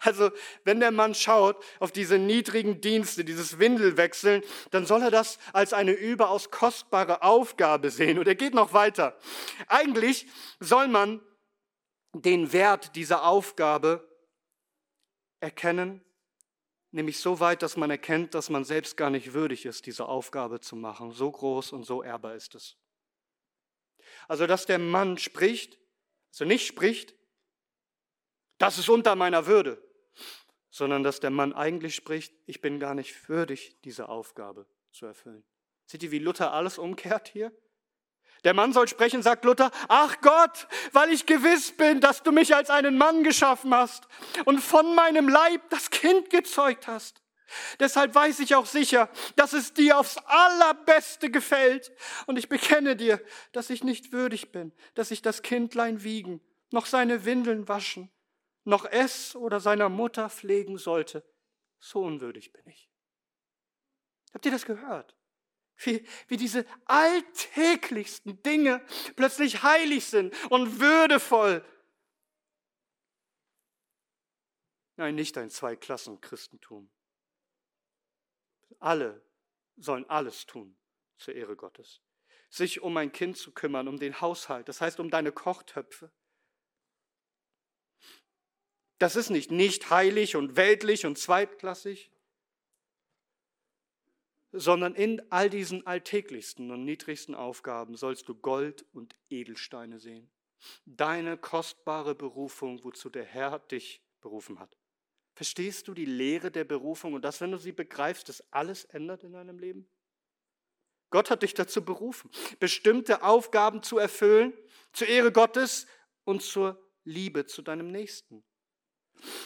Also, wenn der Mann schaut auf diese niedrigen Dienste, dieses Windelwechseln, dann soll er das als eine überaus kostbare Aufgabe sehen. Und er geht noch weiter. Eigentlich soll man den Wert dieser Aufgabe erkennen, nämlich so weit, dass man erkennt, dass man selbst gar nicht würdig ist, diese Aufgabe zu machen. So groß und so ehrbar ist es. Also, dass der Mann spricht, also nicht spricht, das ist unter meiner Würde, sondern dass der Mann eigentlich spricht, ich bin gar nicht würdig, diese Aufgabe zu erfüllen. Seht ihr, wie Luther alles umkehrt hier? Der Mann soll sprechen, sagt Luther, ach Gott, weil ich gewiss bin, dass du mich als einen Mann geschaffen hast und von meinem Leib das Kind gezeugt hast. Deshalb weiß ich auch sicher, dass es dir aufs allerbeste gefällt. Und ich bekenne dir, dass ich nicht würdig bin, dass ich das Kindlein wiegen, noch seine Windeln waschen, noch es oder seiner Mutter pflegen sollte. So unwürdig bin ich. Habt ihr das gehört? Wie, wie diese alltäglichsten Dinge plötzlich heilig sind und würdevoll. Nein, nicht ein Zweiklassen-Christentum. Alle sollen alles tun zur Ehre Gottes. Sich um ein Kind zu kümmern, um den Haushalt, das heißt um deine Kochtöpfe. Das ist nicht nicht heilig und weltlich und zweitklassig, sondern in all diesen alltäglichsten und niedrigsten Aufgaben sollst du Gold und Edelsteine sehen. Deine kostbare Berufung, wozu der Herr dich berufen hat. Verstehst du die Lehre der Berufung und das, wenn du sie begreifst, das alles ändert in deinem Leben? Gott hat dich dazu berufen, bestimmte Aufgaben zu erfüllen, zur Ehre Gottes und zur Liebe zu deinem Nächsten.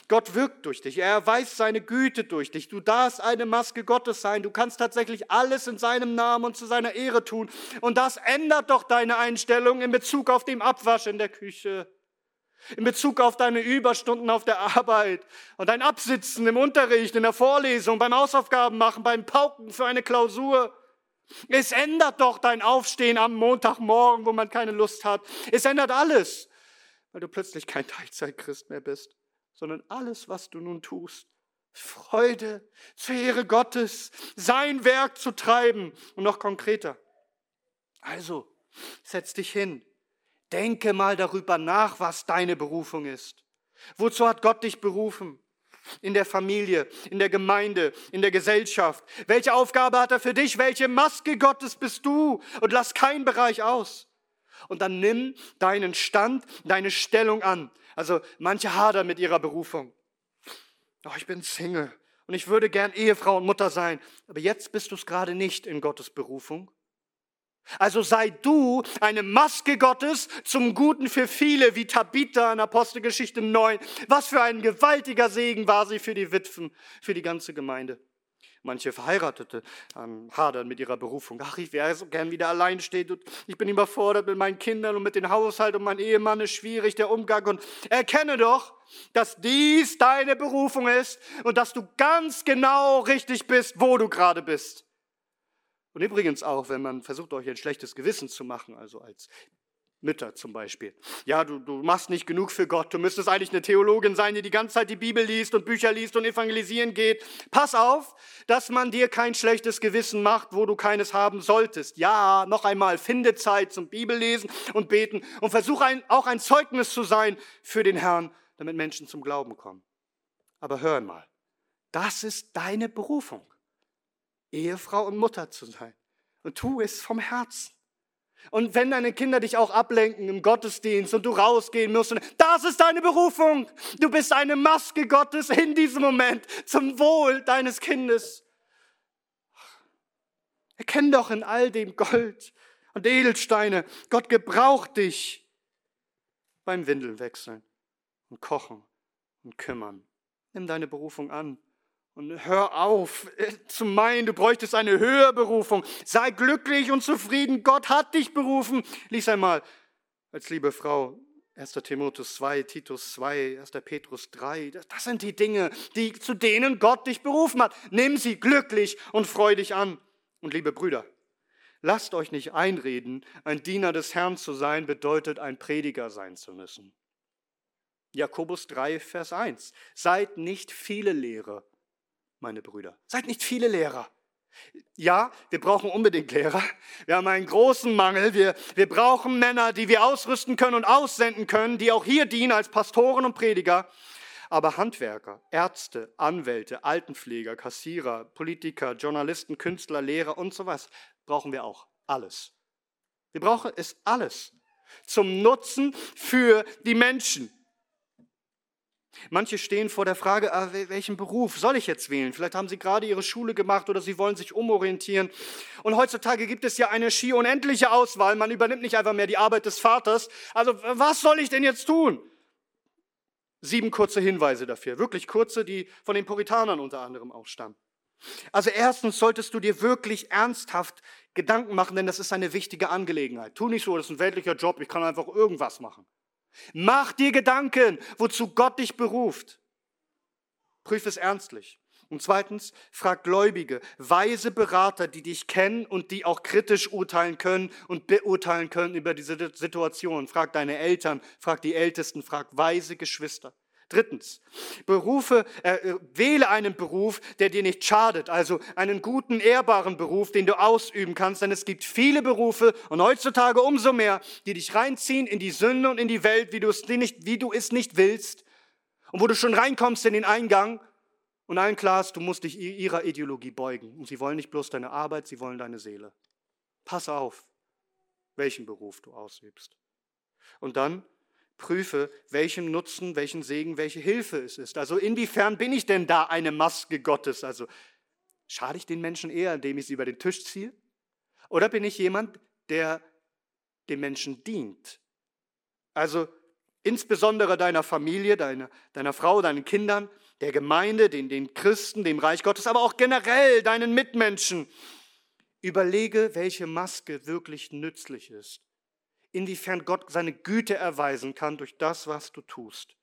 Gott wirkt durch dich. Er erweist seine Güte durch dich. Du darfst eine Maske Gottes sein. Du kannst tatsächlich alles in seinem Namen und zu seiner Ehre tun. Und das ändert doch deine Einstellung in Bezug auf den Abwasch in der Küche, in Bezug auf deine Überstunden auf der Arbeit und dein Absitzen im Unterricht, in der Vorlesung, beim Hausaufgaben machen, beim Pauken für eine Klausur. Es ändert doch dein Aufstehen am Montagmorgen, wo man keine Lust hat. Es ändert alles, weil du plötzlich kein Teilzeitchrist mehr bist sondern alles, was du nun tust, Freude zur Ehre Gottes, sein Werk zu treiben und noch konkreter. Also, setz dich hin, denke mal darüber nach, was deine Berufung ist. Wozu hat Gott dich berufen? In der Familie, in der Gemeinde, in der Gesellschaft. Welche Aufgabe hat er für dich? Welche Maske Gottes bist du? Und lass keinen Bereich aus. Und dann nimm deinen Stand, deine Stellung an. Also manche hadern mit ihrer Berufung. Oh, ich bin Single und ich würde gern Ehefrau und Mutter sein. Aber jetzt bist du es gerade nicht in Gottes Berufung. Also sei du eine Maske Gottes zum Guten für viele, wie Tabitha in Apostelgeschichte 9. Was für ein gewaltiger Segen war sie für die Witwen, für die ganze Gemeinde. Manche Verheiratete ähm, hadern mit ihrer Berufung. Ach, ich wäre so gern wieder allein steht und ich bin überfordert mit meinen Kindern und mit dem Haushalt und mein Ehemann ist schwierig, der Umgang. Und erkenne doch, dass dies deine Berufung ist und dass du ganz genau richtig bist, wo du gerade bist. Und übrigens auch, wenn man versucht, euch ein schlechtes Gewissen zu machen, also als Mütter zum Beispiel. Ja, du, du machst nicht genug für Gott. Du müsstest eigentlich eine Theologin sein, die die ganze Zeit die Bibel liest und Bücher liest und evangelisieren geht. Pass auf, dass man dir kein schlechtes Gewissen macht, wo du keines haben solltest. Ja, noch einmal, finde Zeit zum Bibellesen und beten und versuche ein, auch ein Zeugnis zu sein für den Herrn, damit Menschen zum Glauben kommen. Aber hör mal, das ist deine Berufung, Ehefrau und Mutter zu sein. Und tu es vom Herzen. Und wenn deine Kinder dich auch ablenken im Gottesdienst und du rausgehen musst, das ist deine Berufung. Du bist eine Maske Gottes in diesem Moment zum Wohl deines Kindes. Erkenn doch in all dem Gold und Edelsteine, Gott gebraucht dich beim Windeln wechseln und kochen und kümmern. Nimm deine Berufung an. Und hör auf äh, zu meinen, du bräuchtest eine höhere Berufung. Sei glücklich und zufrieden. Gott hat dich berufen. Lies einmal als liebe Frau 1. Timotheus 2, Titus 2, 1. Petrus 3. Das sind die Dinge, die, zu denen Gott dich berufen hat. Nimm sie glücklich und freu dich an. Und liebe Brüder, lasst euch nicht einreden, ein Diener des Herrn zu sein, bedeutet ein Prediger sein zu müssen. Jakobus 3, Vers 1. Seid nicht viele Lehrer, meine Brüder. Seid nicht viele Lehrer. Ja, wir brauchen unbedingt Lehrer. Wir haben einen großen Mangel. Wir, wir brauchen Männer, die wir ausrüsten können und aussenden können, die auch hier dienen als Pastoren und Prediger. Aber Handwerker, Ärzte, Anwälte, Altenpfleger, Kassierer, Politiker, Journalisten, Künstler, Lehrer und so was brauchen wir auch. Alles. Wir brauchen es alles. Zum Nutzen für die Menschen. Manche stehen vor der Frage, ah, welchen Beruf soll ich jetzt wählen? Vielleicht haben sie gerade ihre Schule gemacht oder sie wollen sich umorientieren. Und heutzutage gibt es ja eine schier unendliche Auswahl. Man übernimmt nicht einfach mehr die Arbeit des Vaters. Also was soll ich denn jetzt tun? Sieben kurze Hinweise dafür, wirklich kurze, die von den Puritanern unter anderem auch stammen. Also erstens solltest du dir wirklich ernsthaft Gedanken machen, denn das ist eine wichtige Angelegenheit. Tu nicht so, das ist ein weltlicher Job, ich kann einfach irgendwas machen. Mach dir Gedanken, wozu Gott dich beruft. Prüf es ernstlich. Und zweitens, frag Gläubige, weise Berater, die dich kennen und die auch kritisch urteilen können und beurteilen können über diese Situation. Frag deine Eltern, frag die Ältesten, frag weise Geschwister. Drittens, berufe, äh, äh, wähle einen Beruf, der dir nicht schadet, also einen guten, ehrbaren Beruf, den du ausüben kannst, denn es gibt viele Berufe und heutzutage umso mehr, die dich reinziehen in die Sünde und in die Welt, wie du es nicht, wie du es nicht willst und wo du schon reinkommst in den Eingang und allen klar ist, du musst dich ihrer Ideologie beugen und sie wollen nicht bloß deine Arbeit, sie wollen deine Seele. Pass auf, welchen Beruf du ausübst. Und dann prüfe, welchen Nutzen, welchen Segen, welche Hilfe es ist. Also inwiefern bin ich denn da eine Maske Gottes? Also schade ich den Menschen eher, indem ich sie über den Tisch ziehe? Oder bin ich jemand, der dem Menschen dient? Also insbesondere deiner Familie, deiner, deiner Frau, deinen Kindern, der Gemeinde, den, den Christen, dem Reich Gottes, aber auch generell deinen Mitmenschen. Überlege, welche Maske wirklich nützlich ist inwiefern Gott seine Güte erweisen kann durch das, was du tust.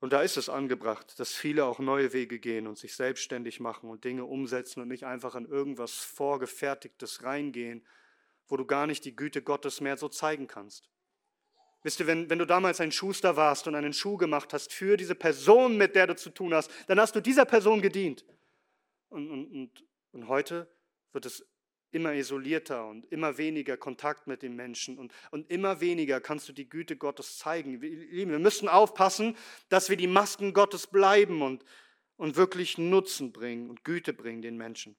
Und da ist es angebracht, dass viele auch neue Wege gehen und sich selbstständig machen und Dinge umsetzen und nicht einfach in irgendwas Vorgefertigtes reingehen, wo du gar nicht die Güte Gottes mehr so zeigen kannst. Wisst ihr, wenn, wenn du damals ein Schuster warst und einen Schuh gemacht hast für diese Person, mit der du zu tun hast, dann hast du dieser Person gedient. Und, und, und, und heute wird es immer isolierter und immer weniger Kontakt mit den Menschen und, und immer weniger kannst du die Güte Gottes zeigen. Wir, wir müssen aufpassen, dass wir die Masken Gottes bleiben und, und wirklich Nutzen bringen und Güte bringen den Menschen.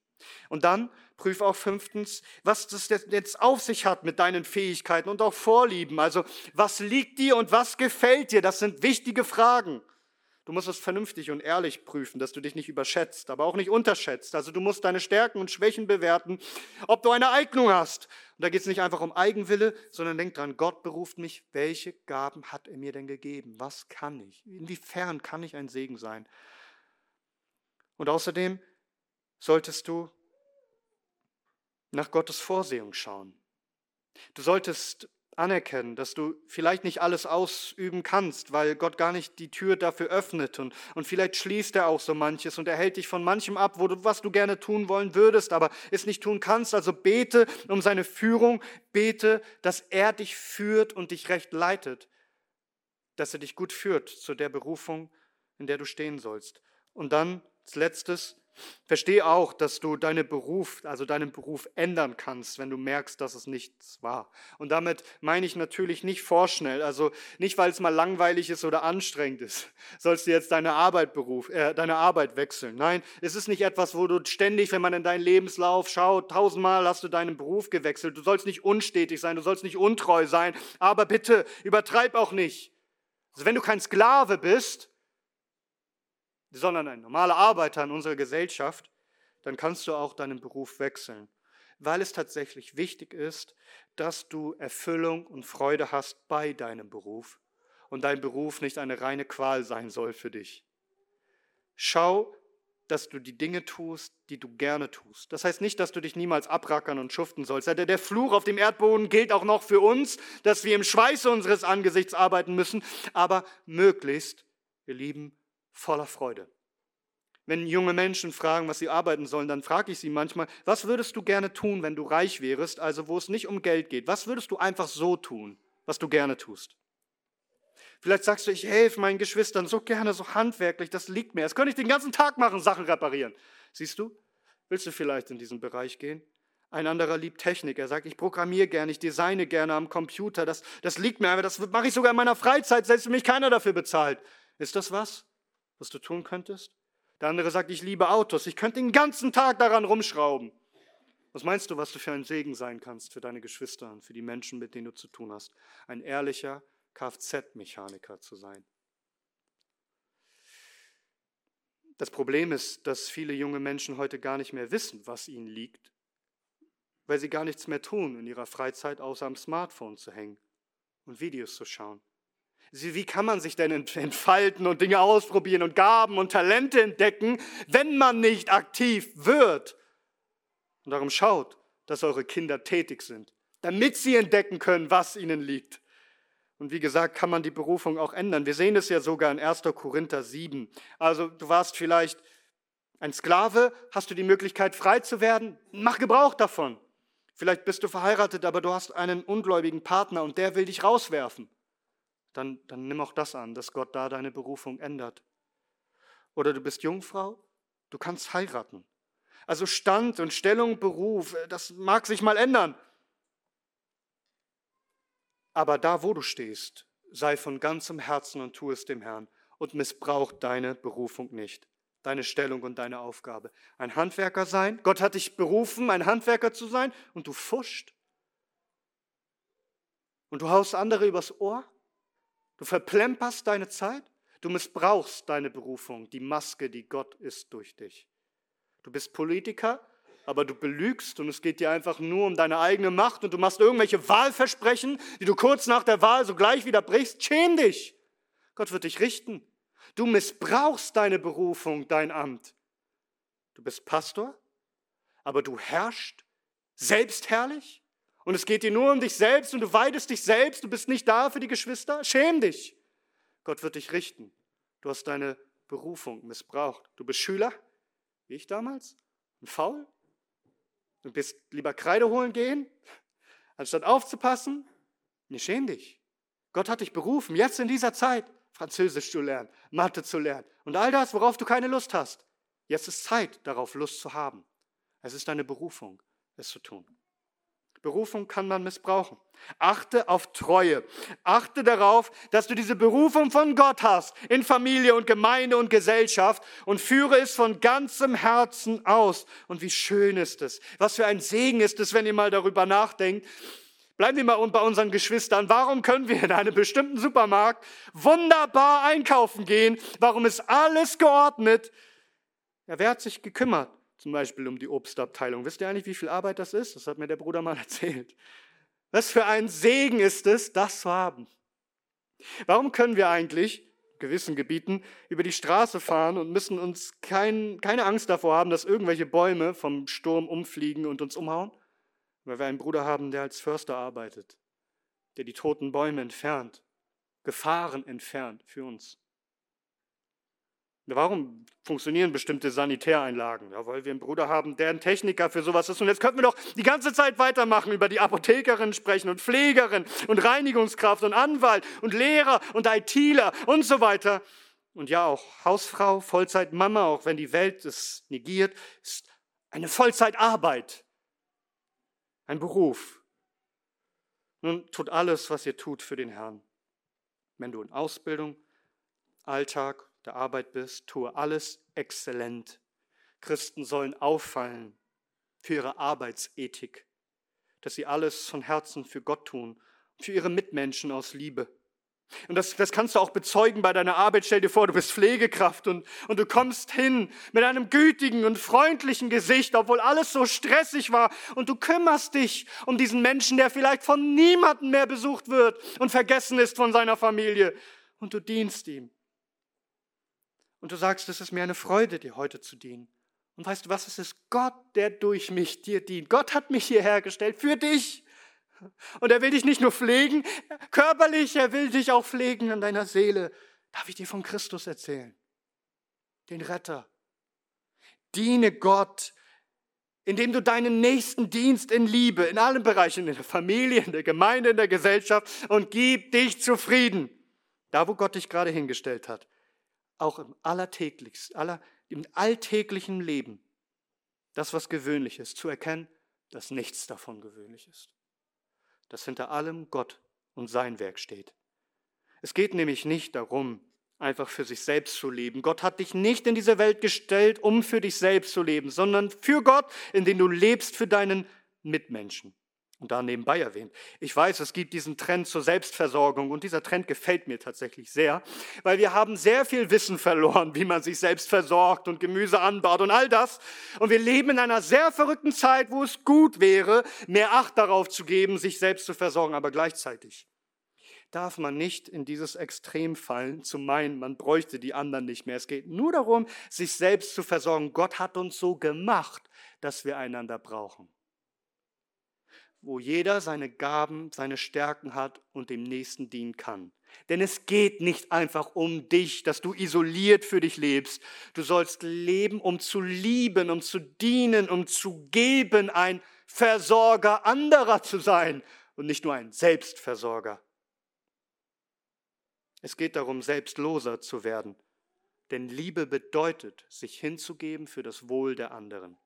Und dann prüf auch fünftens, was das jetzt auf sich hat mit deinen Fähigkeiten und auch Vorlieben. Also was liegt dir und was gefällt dir? Das sind wichtige Fragen. Du musst es vernünftig und ehrlich prüfen, dass du dich nicht überschätzt, aber auch nicht unterschätzt. Also du musst deine Stärken und Schwächen bewerten, ob du eine Eignung hast. Und da geht es nicht einfach um Eigenwille, sondern denk dran, Gott beruft mich. Welche Gaben hat er mir denn gegeben? Was kann ich? Inwiefern kann ich ein Segen sein? Und außerdem solltest du nach Gottes Vorsehung schauen. Du solltest anerkennen, dass du vielleicht nicht alles ausüben kannst, weil Gott gar nicht die Tür dafür öffnet und, und vielleicht schließt er auch so manches und er hält dich von manchem ab, wo du, was du gerne tun wollen würdest, aber es nicht tun kannst. Also bete um seine Führung, bete, dass er dich führt und dich recht leitet, dass er dich gut führt zu der Berufung, in der du stehen sollst. Und dann als letztes, Verstehe auch, dass du deine Beruf, also deinen Beruf ändern kannst, wenn du merkst, dass es nichts war. Und damit meine ich natürlich nicht vorschnell, also nicht, weil es mal langweilig ist oder anstrengend ist, sollst du jetzt deine Arbeit, Beruf, äh, deine Arbeit wechseln. Nein, es ist nicht etwas, wo du ständig, wenn man in deinen Lebenslauf schaut, tausendmal hast du deinen Beruf gewechselt. Du sollst nicht unstetig sein, du sollst nicht untreu sein, aber bitte übertreib auch nicht. Also wenn du kein Sklave bist, sondern ein normaler Arbeiter in unserer Gesellschaft, dann kannst du auch deinen Beruf wechseln, weil es tatsächlich wichtig ist, dass du Erfüllung und Freude hast bei deinem Beruf und dein Beruf nicht eine reine Qual sein soll für dich. Schau, dass du die Dinge tust, die du gerne tust. Das heißt nicht, dass du dich niemals abrackern und schuften sollst. Der Fluch auf dem Erdboden gilt auch noch für uns, dass wir im Schweiße unseres Angesichts arbeiten müssen, aber möglichst, ihr Lieben, voller Freude. Wenn junge Menschen fragen, was sie arbeiten sollen, dann frage ich sie manchmal, was würdest du gerne tun, wenn du reich wärst, also wo es nicht um Geld geht? Was würdest du einfach so tun, was du gerne tust? Vielleicht sagst du, ich helfe meinen Geschwistern so gerne, so handwerklich, das liegt mir. Das könnte ich den ganzen Tag machen, Sachen reparieren. Siehst du? Willst du vielleicht in diesen Bereich gehen? Ein anderer liebt Technik. Er sagt, ich programmiere gerne, ich designe gerne am Computer. Das, das liegt mir, aber das mache ich sogar in meiner Freizeit, selbst wenn mich keiner dafür bezahlt. Ist das was, was du tun könntest? Der andere sagt, ich liebe Autos. Ich könnte den ganzen Tag daran rumschrauben. Was meinst du, was du für ein Segen sein kannst für deine Geschwister und für die Menschen, mit denen du zu tun hast? Ein ehrlicher Kfz-Mechaniker zu sein. Das Problem ist, dass viele junge Menschen heute gar nicht mehr wissen, was ihnen liegt, weil sie gar nichts mehr tun in ihrer Freizeit, außer am Smartphone zu hängen und Videos zu schauen. Wie kann man sich denn entfalten und Dinge ausprobieren und Gaben und Talente entdecken, wenn man nicht aktiv wird? Und darum schaut, dass eure Kinder tätig sind, damit sie entdecken können, was ihnen liegt. Und wie gesagt, kann man die Berufung auch ändern. Wir sehen es ja sogar in 1. Korinther 7. Also du warst vielleicht ein Sklave, hast du die Möglichkeit frei zu werden? Mach Gebrauch davon. Vielleicht bist du verheiratet, aber du hast einen ungläubigen Partner und der will dich rauswerfen. Dann, dann nimm auch das an, dass Gott da deine Berufung ändert. Oder du bist Jungfrau, du kannst heiraten. Also Stand und Stellung, Beruf, das mag sich mal ändern. Aber da, wo du stehst, sei von ganzem Herzen und tu es dem Herrn und missbrauch deine Berufung nicht deine Stellung und deine Aufgabe. Ein Handwerker sein. Gott hat dich berufen, ein Handwerker zu sein und du fuscht. Und du haust andere übers Ohr. Du verplemperst deine Zeit. Du missbrauchst deine Berufung, die Maske, die Gott ist durch dich. Du bist Politiker, aber du belügst und es geht dir einfach nur um deine eigene Macht und du machst irgendwelche Wahlversprechen, die du kurz nach der Wahl sogleich wieder brichst. Schäm dich. Gott wird dich richten. Du missbrauchst deine Berufung, dein Amt. Du bist Pastor, aber du herrschst selbstherrlich und es geht dir nur um dich selbst und du weidest dich selbst, du bist nicht da für die Geschwister. Schäm dich. Gott wird dich richten. Du hast deine Berufung missbraucht. Du bist Schüler, wie ich damals, und faul. Du bist lieber Kreide holen gehen, anstatt aufzupassen. Nee, schäm dich. Gott hat dich berufen, jetzt in dieser Zeit. Französisch zu lernen, Mathe zu lernen und all das, worauf du keine Lust hast. Jetzt ist Zeit, darauf Lust zu haben. Es ist deine Berufung, es zu tun. Berufung kann man missbrauchen. Achte auf Treue. Achte darauf, dass du diese Berufung von Gott hast in Familie und Gemeinde und Gesellschaft und führe es von ganzem Herzen aus. Und wie schön ist es, was für ein Segen ist es, wenn ihr mal darüber nachdenkt, Bleiben wir mal bei unseren Geschwistern. Warum können wir in einem bestimmten Supermarkt wunderbar einkaufen gehen? Warum ist alles geordnet? Ja, wer hat sich gekümmert? Zum Beispiel um die Obstabteilung. Wisst ihr eigentlich, wie viel Arbeit das ist? Das hat mir der Bruder mal [LAUGHS] erzählt. Was für ein Segen ist es, das zu haben. Warum können wir eigentlich in gewissen Gebieten über die Straße fahren und müssen uns kein, keine Angst davor haben, dass irgendwelche Bäume vom Sturm umfliegen und uns umhauen? weil wir einen Bruder haben, der als Förster arbeitet, der die toten Bäume entfernt, Gefahren entfernt für uns. Warum funktionieren bestimmte Sanitäreinlagen? Ja, weil wir einen Bruder haben, der ein Techniker für sowas ist. Und jetzt könnten wir doch die ganze Zeit weitermachen, über die Apothekerin sprechen und Pflegerin und Reinigungskraft und Anwalt und Lehrer und ITler und so weiter. Und ja, auch Hausfrau, Vollzeitmama, auch wenn die Welt es negiert, ist eine Vollzeitarbeit ein Beruf. Nun tut alles, was ihr tut für den Herrn. Wenn du in Ausbildung, Alltag, der Arbeit bist, tue alles exzellent. Christen sollen auffallen für ihre Arbeitsethik, dass sie alles von Herzen für Gott tun, für ihre Mitmenschen aus Liebe. Und das, das kannst du auch bezeugen bei deiner Arbeit. Stell dir vor, du bist Pflegekraft und, und du kommst hin mit einem gütigen und freundlichen Gesicht, obwohl alles so stressig war. Und du kümmerst dich um diesen Menschen, der vielleicht von niemandem mehr besucht wird und vergessen ist von seiner Familie. Und du dienst ihm. Und du sagst, es ist mir eine Freude, dir heute zu dienen. Und weißt du was, es ist Gott, der durch mich dir dient. Gott hat mich hierher gestellt für dich. Und er will dich nicht nur pflegen, körperlich, er will dich auch pflegen an deiner Seele. Darf ich dir von Christus erzählen? Den Retter. Diene Gott, indem du deinen nächsten Dienst in Liebe, in allen Bereichen, in der Familie, in der Gemeinde, in der Gesellschaft und gib dich zufrieden. da wo Gott dich gerade hingestellt hat, auch im allertäglichsten, aller, im alltäglichen Leben, das, was gewöhnlich ist, zu erkennen, dass nichts davon gewöhnlich ist. Dass hinter allem Gott und sein Werk steht. Es geht nämlich nicht darum, einfach für sich selbst zu leben. Gott hat dich nicht in diese Welt gestellt, um für dich selbst zu leben, sondern für Gott, in dem du lebst für deinen Mitmenschen. Und da nebenbei erwähnt. Ich weiß, es gibt diesen Trend zur Selbstversorgung und dieser Trend gefällt mir tatsächlich sehr, weil wir haben sehr viel Wissen verloren, wie man sich selbst versorgt und Gemüse anbaut und all das. Und wir leben in einer sehr verrückten Zeit, wo es gut wäre, mehr Acht darauf zu geben, sich selbst zu versorgen, aber gleichzeitig darf man nicht in dieses Extrem fallen, zu meinen, man bräuchte die anderen nicht mehr. Es geht nur darum, sich selbst zu versorgen. Gott hat uns so gemacht, dass wir einander brauchen wo jeder seine Gaben, seine Stärken hat und dem Nächsten dienen kann. Denn es geht nicht einfach um dich, dass du isoliert für dich lebst. Du sollst leben, um zu lieben, um zu dienen, um zu geben, ein Versorger anderer zu sein und nicht nur ein Selbstversorger. Es geht darum, selbstloser zu werden. Denn Liebe bedeutet, sich hinzugeben für das Wohl der anderen.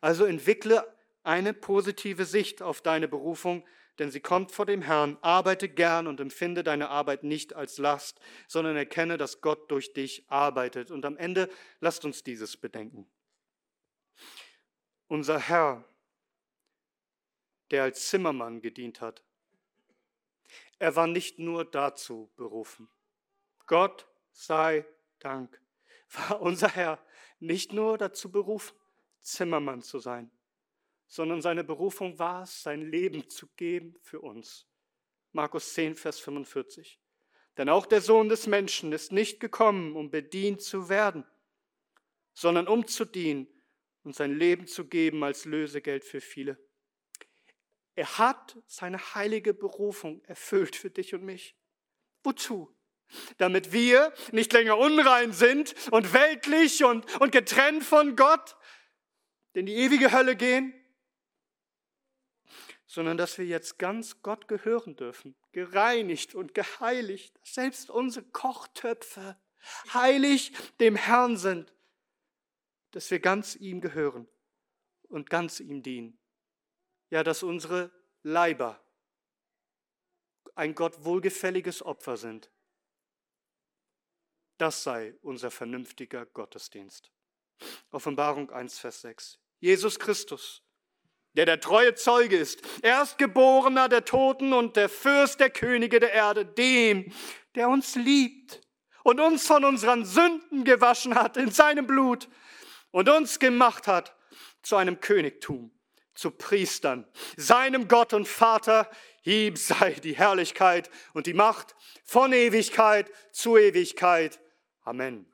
Also entwickle eine positive Sicht auf deine Berufung, denn sie kommt vor dem Herrn. Arbeite gern und empfinde deine Arbeit nicht als Last, sondern erkenne, dass Gott durch dich arbeitet. Und am Ende lasst uns dieses bedenken. Unser Herr, der als Zimmermann gedient hat, er war nicht nur dazu berufen. Gott sei Dank war unser Herr nicht nur dazu berufen, Zimmermann zu sein, sondern seine Berufung war es, sein Leben zu geben für uns. Markus 10, Vers 45. Denn auch der Sohn des Menschen ist nicht gekommen, um bedient zu werden, sondern um zu dienen und sein Leben zu geben als Lösegeld für viele. Er hat seine heilige Berufung erfüllt für dich und mich. Wozu? Damit wir nicht länger unrein sind und weltlich und, und getrennt von Gott in die ewige Hölle gehen, sondern dass wir jetzt ganz Gott gehören dürfen, gereinigt und geheiligt, selbst unsere Kochtöpfe heilig dem Herrn sind, dass wir ganz ihm gehören und ganz ihm dienen. Ja, dass unsere Leiber ein Gott wohlgefälliges Opfer sind. Das sei unser vernünftiger Gottesdienst. Offenbarung 1, Vers 6. Jesus Christus, der der treue Zeuge ist, Erstgeborener der Toten und der Fürst der Könige der Erde, dem, der uns liebt und uns von unseren Sünden gewaschen hat in seinem Blut und uns gemacht hat zu einem Königtum, zu Priestern, seinem Gott und Vater, ihm sei die Herrlichkeit und die Macht von Ewigkeit zu Ewigkeit. Amen.